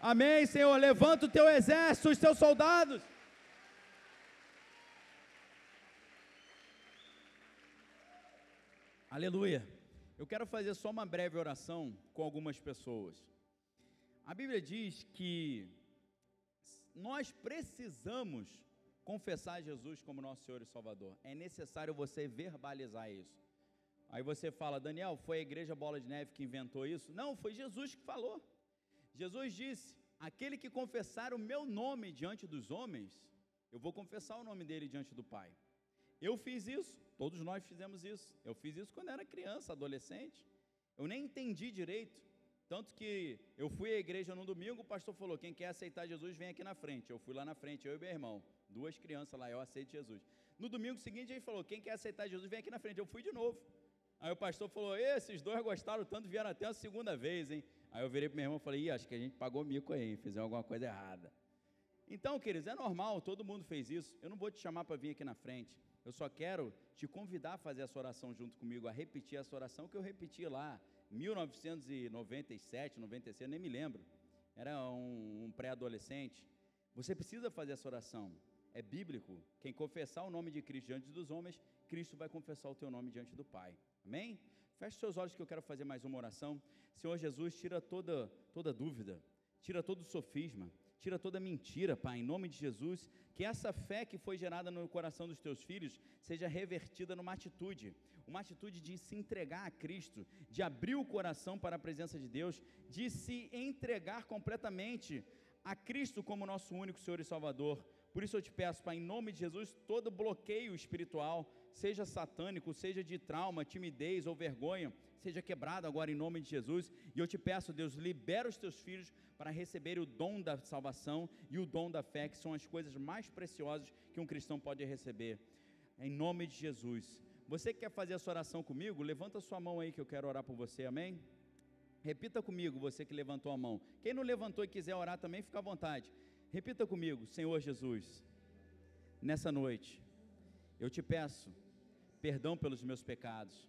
C: Amém, Senhor. Levanta o teu exército, os teus soldados. Aleluia. Eu quero fazer só uma breve oração com algumas pessoas. A Bíblia diz que nós precisamos confessar Jesus como nosso Senhor e Salvador. É necessário você verbalizar isso. Aí você fala, Daniel, foi a igreja Bola de Neve que inventou isso? Não, foi Jesus que falou. Jesus disse: Aquele que confessar o meu nome diante dos homens, eu vou confessar o nome dele diante do Pai. Eu fiz isso, todos nós fizemos isso. Eu fiz isso quando era criança, adolescente. Eu nem entendi direito. Tanto que eu fui à igreja no domingo, o pastor falou: quem quer aceitar Jesus, vem aqui na frente. Eu fui lá na frente, eu e meu irmão. Duas crianças lá, eu aceito Jesus. No domingo seguinte, ele falou: quem quer aceitar Jesus, vem aqui na frente. Eu fui de novo. Aí o pastor falou: esses dois gostaram tanto, vieram até a segunda vez, hein? Aí eu virei para meu irmão e falei: Ih, acho que a gente pagou mico aí, fizemos alguma coisa errada. Então, queridos, é normal, todo mundo fez isso. Eu não vou te chamar para vir aqui na frente. Eu só quero te convidar a fazer essa oração junto comigo, a repetir essa oração que eu repeti lá, 1997, 96, eu nem me lembro. Era um, um pré-adolescente. Você precisa fazer essa oração. É bíblico. Quem confessar o nome de Cristo diante dos homens, Cristo vai confessar o teu nome diante do Pai. Amém? Feche seus olhos que eu quero fazer mais uma oração. Senhor Jesus, tira toda, toda dúvida, tira todo sofisma, tira toda mentira, Pai, em nome de Jesus. Que essa fé que foi gerada no coração dos teus filhos seja revertida numa atitude, uma atitude de se entregar a Cristo, de abrir o coração para a presença de Deus, de se entregar completamente a Cristo como nosso único Senhor e Salvador Por isso eu te peço, Pai, em nome de Jesus, todo bloqueio espiritual, seja satânico, seja de trauma, timidez ou vergonha, seja quebrado agora em nome de Jesus. E eu te peço, Deus, libera os teus filhos para receber o dom da salvação e o dom da fé, que são as coisas mais preciosas que um cristão pode receber. Em nome de Jesus. Você que quer fazer essa oração comigo, levanta sua mão aí que eu quero orar por você, amém? Repita comigo, você que levantou a mão. Quem não levantou e quiser orar também, fica à vontade. Repita comigo, Senhor Jesus, nessa noite, eu te peço perdão pelos meus pecados.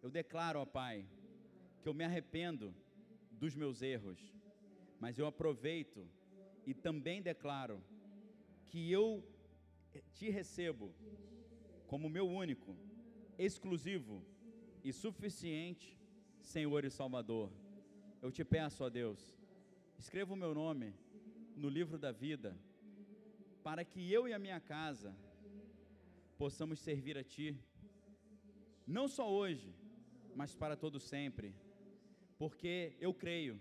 C: Eu declaro, ó Pai, que eu me arrependo dos meus erros, mas eu aproveito e também declaro que eu te recebo como meu único, exclusivo e suficiente Senhor e Salvador. Eu te peço, ó Deus, escreva o meu nome no livro da vida, para que eu e a minha casa possamos servir a Ti, não só hoje, mas para todo sempre, porque eu creio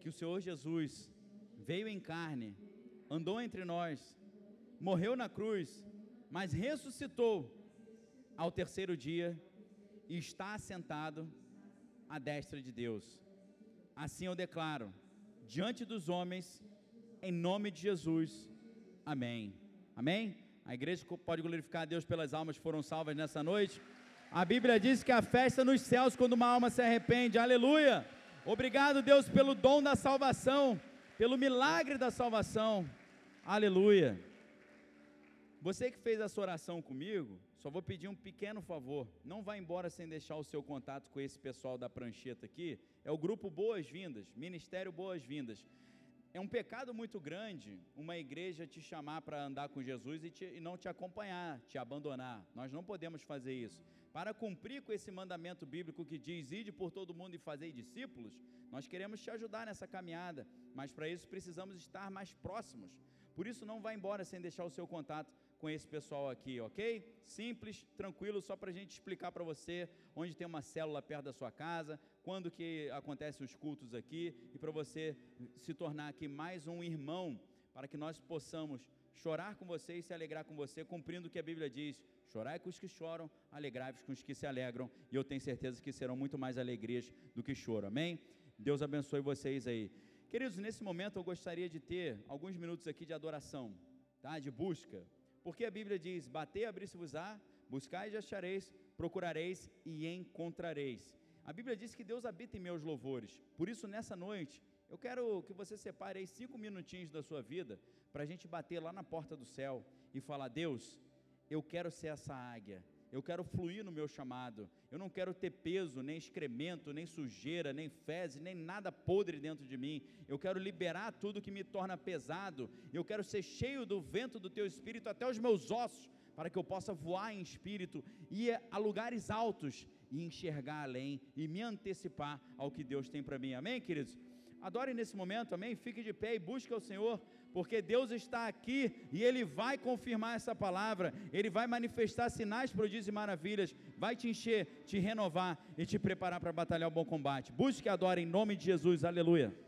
C: que o Senhor Jesus veio em carne, andou entre nós, morreu na cruz, mas ressuscitou ao terceiro dia e está assentado à destra de Deus. Assim eu declaro, diante dos homens, em nome de Jesus. Amém. Amém? A igreja pode glorificar a Deus pelas almas que foram salvas nessa noite. A Bíblia diz que a festa nos céus quando uma alma se arrepende. Aleluia! Obrigado, Deus, pelo dom da salvação, pelo milagre da salvação. Aleluia! Você que fez essa oração comigo, só vou pedir um pequeno favor. Não vá embora sem deixar o seu contato com esse pessoal da prancheta aqui. É o grupo Boas-Vindas, Ministério Boas-Vindas. É um pecado muito grande uma igreja te chamar para andar com Jesus e, te, e não te acompanhar, te abandonar. Nós não podemos fazer isso. Para cumprir com esse mandamento bíblico que diz: ide por todo mundo e fazei discípulos, nós queremos te ajudar nessa caminhada, mas para isso precisamos estar mais próximos. Por isso, não vá embora sem deixar o seu contato com esse pessoal aqui, ok? Simples, tranquilo, só para a gente explicar para você onde tem uma célula perto da sua casa, quando que acontecem os cultos aqui e para você se tornar aqui mais um irmão, para que nós possamos chorar com você e se alegrar com você, cumprindo o que a Bíblia diz: chorai com os que choram, alegrai-vos com os que se alegram, e eu tenho certeza que serão muito mais alegrias do que choro, amém? Deus abençoe vocês aí. Queridos, nesse momento eu gostaria de ter alguns minutos aqui de adoração, tá? De busca, porque a Bíblia diz: Batei, abrir-se-vos-á, buscai e achareis, procurareis e encontrareis. A Bíblia diz que Deus habita em meus louvores. Por isso, nessa noite, eu quero que você separe aí cinco minutinhos da sua vida para a gente bater lá na porta do céu e falar: Deus, eu quero ser essa águia. Eu quero fluir no meu chamado. Eu não quero ter peso, nem excremento, nem sujeira, nem fezes, nem nada podre dentro de mim. Eu quero liberar tudo que me torna pesado. Eu quero ser cheio do vento do teu espírito até os meus ossos, para que eu possa voar em espírito, ir a lugares altos e enxergar além e me antecipar ao que Deus tem para mim. Amém, queridos? Adore nesse momento, amém? Fique de pé e busque o Senhor, porque Deus está aqui e Ele vai confirmar essa palavra, Ele vai manifestar sinais, prodígios e maravilhas, vai te encher, te renovar e te preparar para batalhar o bom combate. Busque e adore em nome de Jesus, aleluia.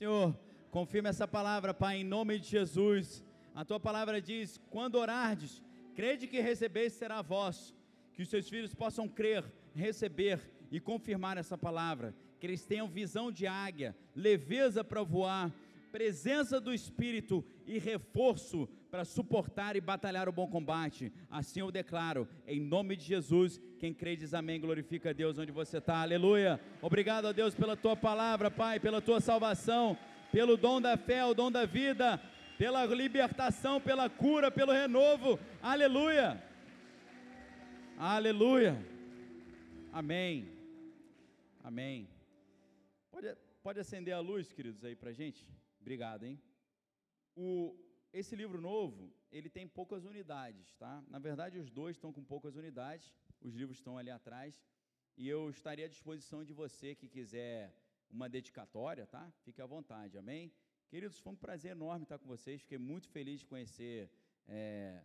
C: Senhor, confirma essa palavra, Pai, em nome de Jesus. A tua palavra diz: quando orardes, crede que recebeis será vosso. Que os seus filhos possam crer, receber e confirmar essa palavra. Que eles tenham visão de águia, leveza para voar, presença do Espírito e reforço para suportar e batalhar o bom combate. Assim eu declaro, em nome de Jesus. Quem crê diz amém, glorifica a Deus onde você está, aleluia. Obrigado a Deus pela tua palavra, Pai, pela tua salvação, pelo dom da fé, o dom da vida, pela libertação, pela cura, pelo renovo, aleluia. Aleluia. Amém. Amém. Pode, pode acender a luz, queridos, aí para gente? Obrigado, hein? O, esse livro novo, ele tem poucas unidades, tá? Na verdade, os dois estão com poucas unidades, os livros estão ali atrás, e eu estaria à disposição de você que quiser uma dedicatória, tá? Fique à vontade, amém? Queridos, foi um prazer enorme estar com vocês, fiquei muito feliz de conhecer é,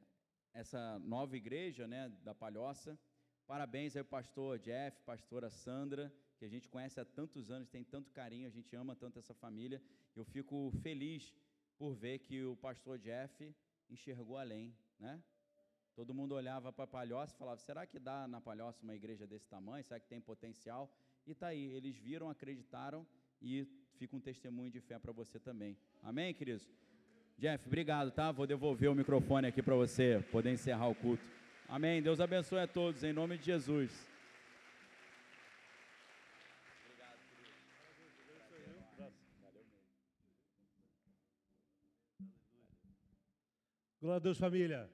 C: essa nova igreja, né, da Palhoça. Parabéns aí ao pastor Jeff, pastora Sandra, que a gente conhece há tantos anos, tem tanto carinho, a gente ama tanto essa família. Eu fico feliz por ver que o pastor Jeff enxergou além, né? Todo mundo olhava para a Palhoça e falava: será que dá na Palhoça uma igreja desse tamanho? Será que tem potencial? E está aí, eles viram, acreditaram e fica um testemunho de fé para você também. Amém, queridos? Jeff, obrigado, tá? Vou devolver o microfone aqui para você poder encerrar o culto. Amém. Deus abençoe a todos, em nome de Jesus.
B: Glória a Deus, família.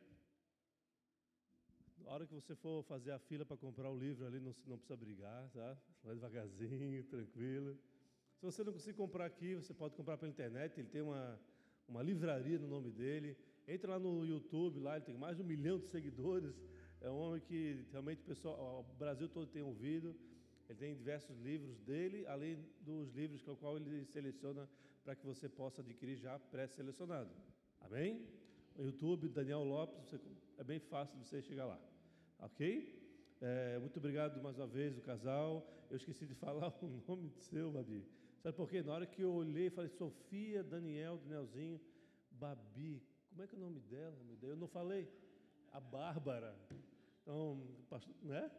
B: Hora que você for fazer a fila para comprar o livro ali, não, não precisa brigar, tá? Vai devagarzinho, tranquilo. Se você não conseguir comprar aqui, você pode comprar pela internet. Ele tem uma, uma livraria no nome dele. Entra lá no YouTube, lá ele tem mais de um milhão de seguidores. É um homem que realmente o pessoal, o Brasil todo tem ouvido. Ele tem diversos livros dele, além dos livros com o qual ele seleciona para que você possa adquirir já pré-selecionado. Amém? No YouTube, Daniel Lopes, você, é bem fácil de você chegar lá. Ok? É, muito obrigado mais uma vez, o casal. Eu esqueci de falar o nome do seu, Babi. Sabe por quê? Na hora que eu olhei, falei Sofia, Daniel, Danielzinho, Babi. Como é que é o nome dela? Eu não falei. A Bárbara. Então, pastor, né?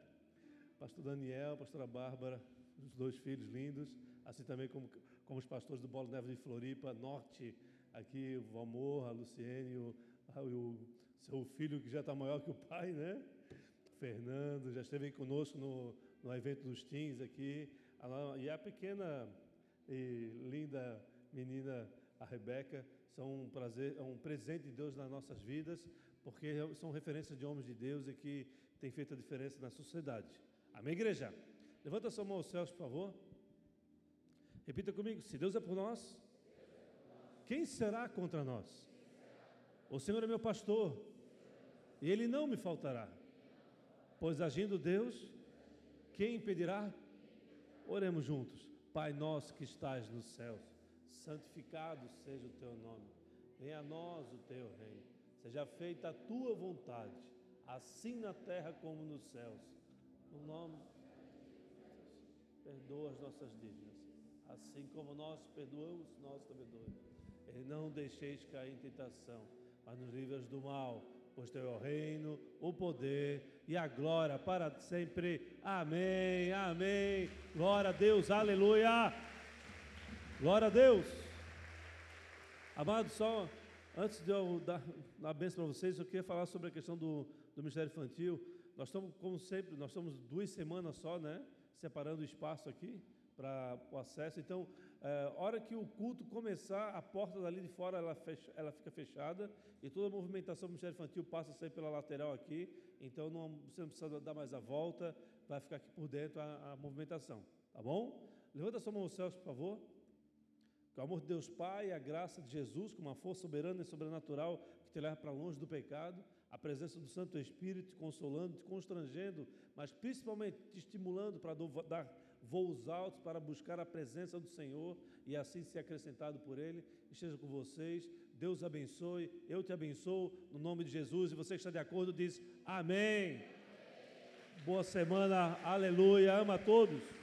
B: Pastor Daniel, pastora Bárbara, os dois filhos lindos, assim também como, como os pastores do Bolo Neve de Floripa, Norte, aqui o Valmor, a Luciene, o, o seu filho que já está maior que o pai, né? Fernando, já esteve conosco no, no evento dos teens aqui. E a pequena e linda menina, a Rebeca, são um, prazer, um presente de Deus nas nossas vidas, porque são referências de homens de Deus e que têm feito a diferença na sociedade. Amém, igreja? Levanta sua mão aos céus, por favor. Repita comigo: se Deus é por nós, quem será contra nós? O Senhor é meu pastor, e Ele não me faltará. Pois agindo Deus, quem impedirá? Oremos juntos. Pai nosso que estás nos céus, santificado seja o teu nome. Venha a nós o teu reino. Seja feita a tua vontade, assim na terra como nos céus. No nome perdoa as nossas dívidas, assim como nós perdoamos nossos devedores. E não deixeis cair em tentação, mas nos livres do mal pois teu é o reino, o poder e a glória para sempre. Amém, amém. Glória a Deus, aleluia. Glória a Deus. Amado, só antes de eu dar a bênção para vocês, eu queria falar sobre a questão do, do Ministério Infantil. Nós estamos, como sempre, nós estamos duas semanas só, né? Separando o espaço aqui para o acesso. Então, é, hora que o culto começar, a porta dali de fora ela, fecha, ela fica fechada e toda a movimentação do Ministério Infantil passa a sair pela lateral aqui. Então não, você não precisa dar mais a volta, vai ficar aqui por dentro a, a movimentação. Tá bom? Levanta sua mão aos céus, por favor. Que o amor de Deus Pai, a graça de Jesus, com uma força soberana e sobrenatural que te leva para longe do pecado, a presença do Santo Espírito te consolando, te constrangendo, mas principalmente te estimulando para dar voos altos para buscar a presença do Senhor e assim ser acrescentado por Ele. Esteja com vocês. Deus abençoe. Eu te abençoo no nome de Jesus. E você que está de acordo diz amém. Boa semana. Aleluia. Ama a todos.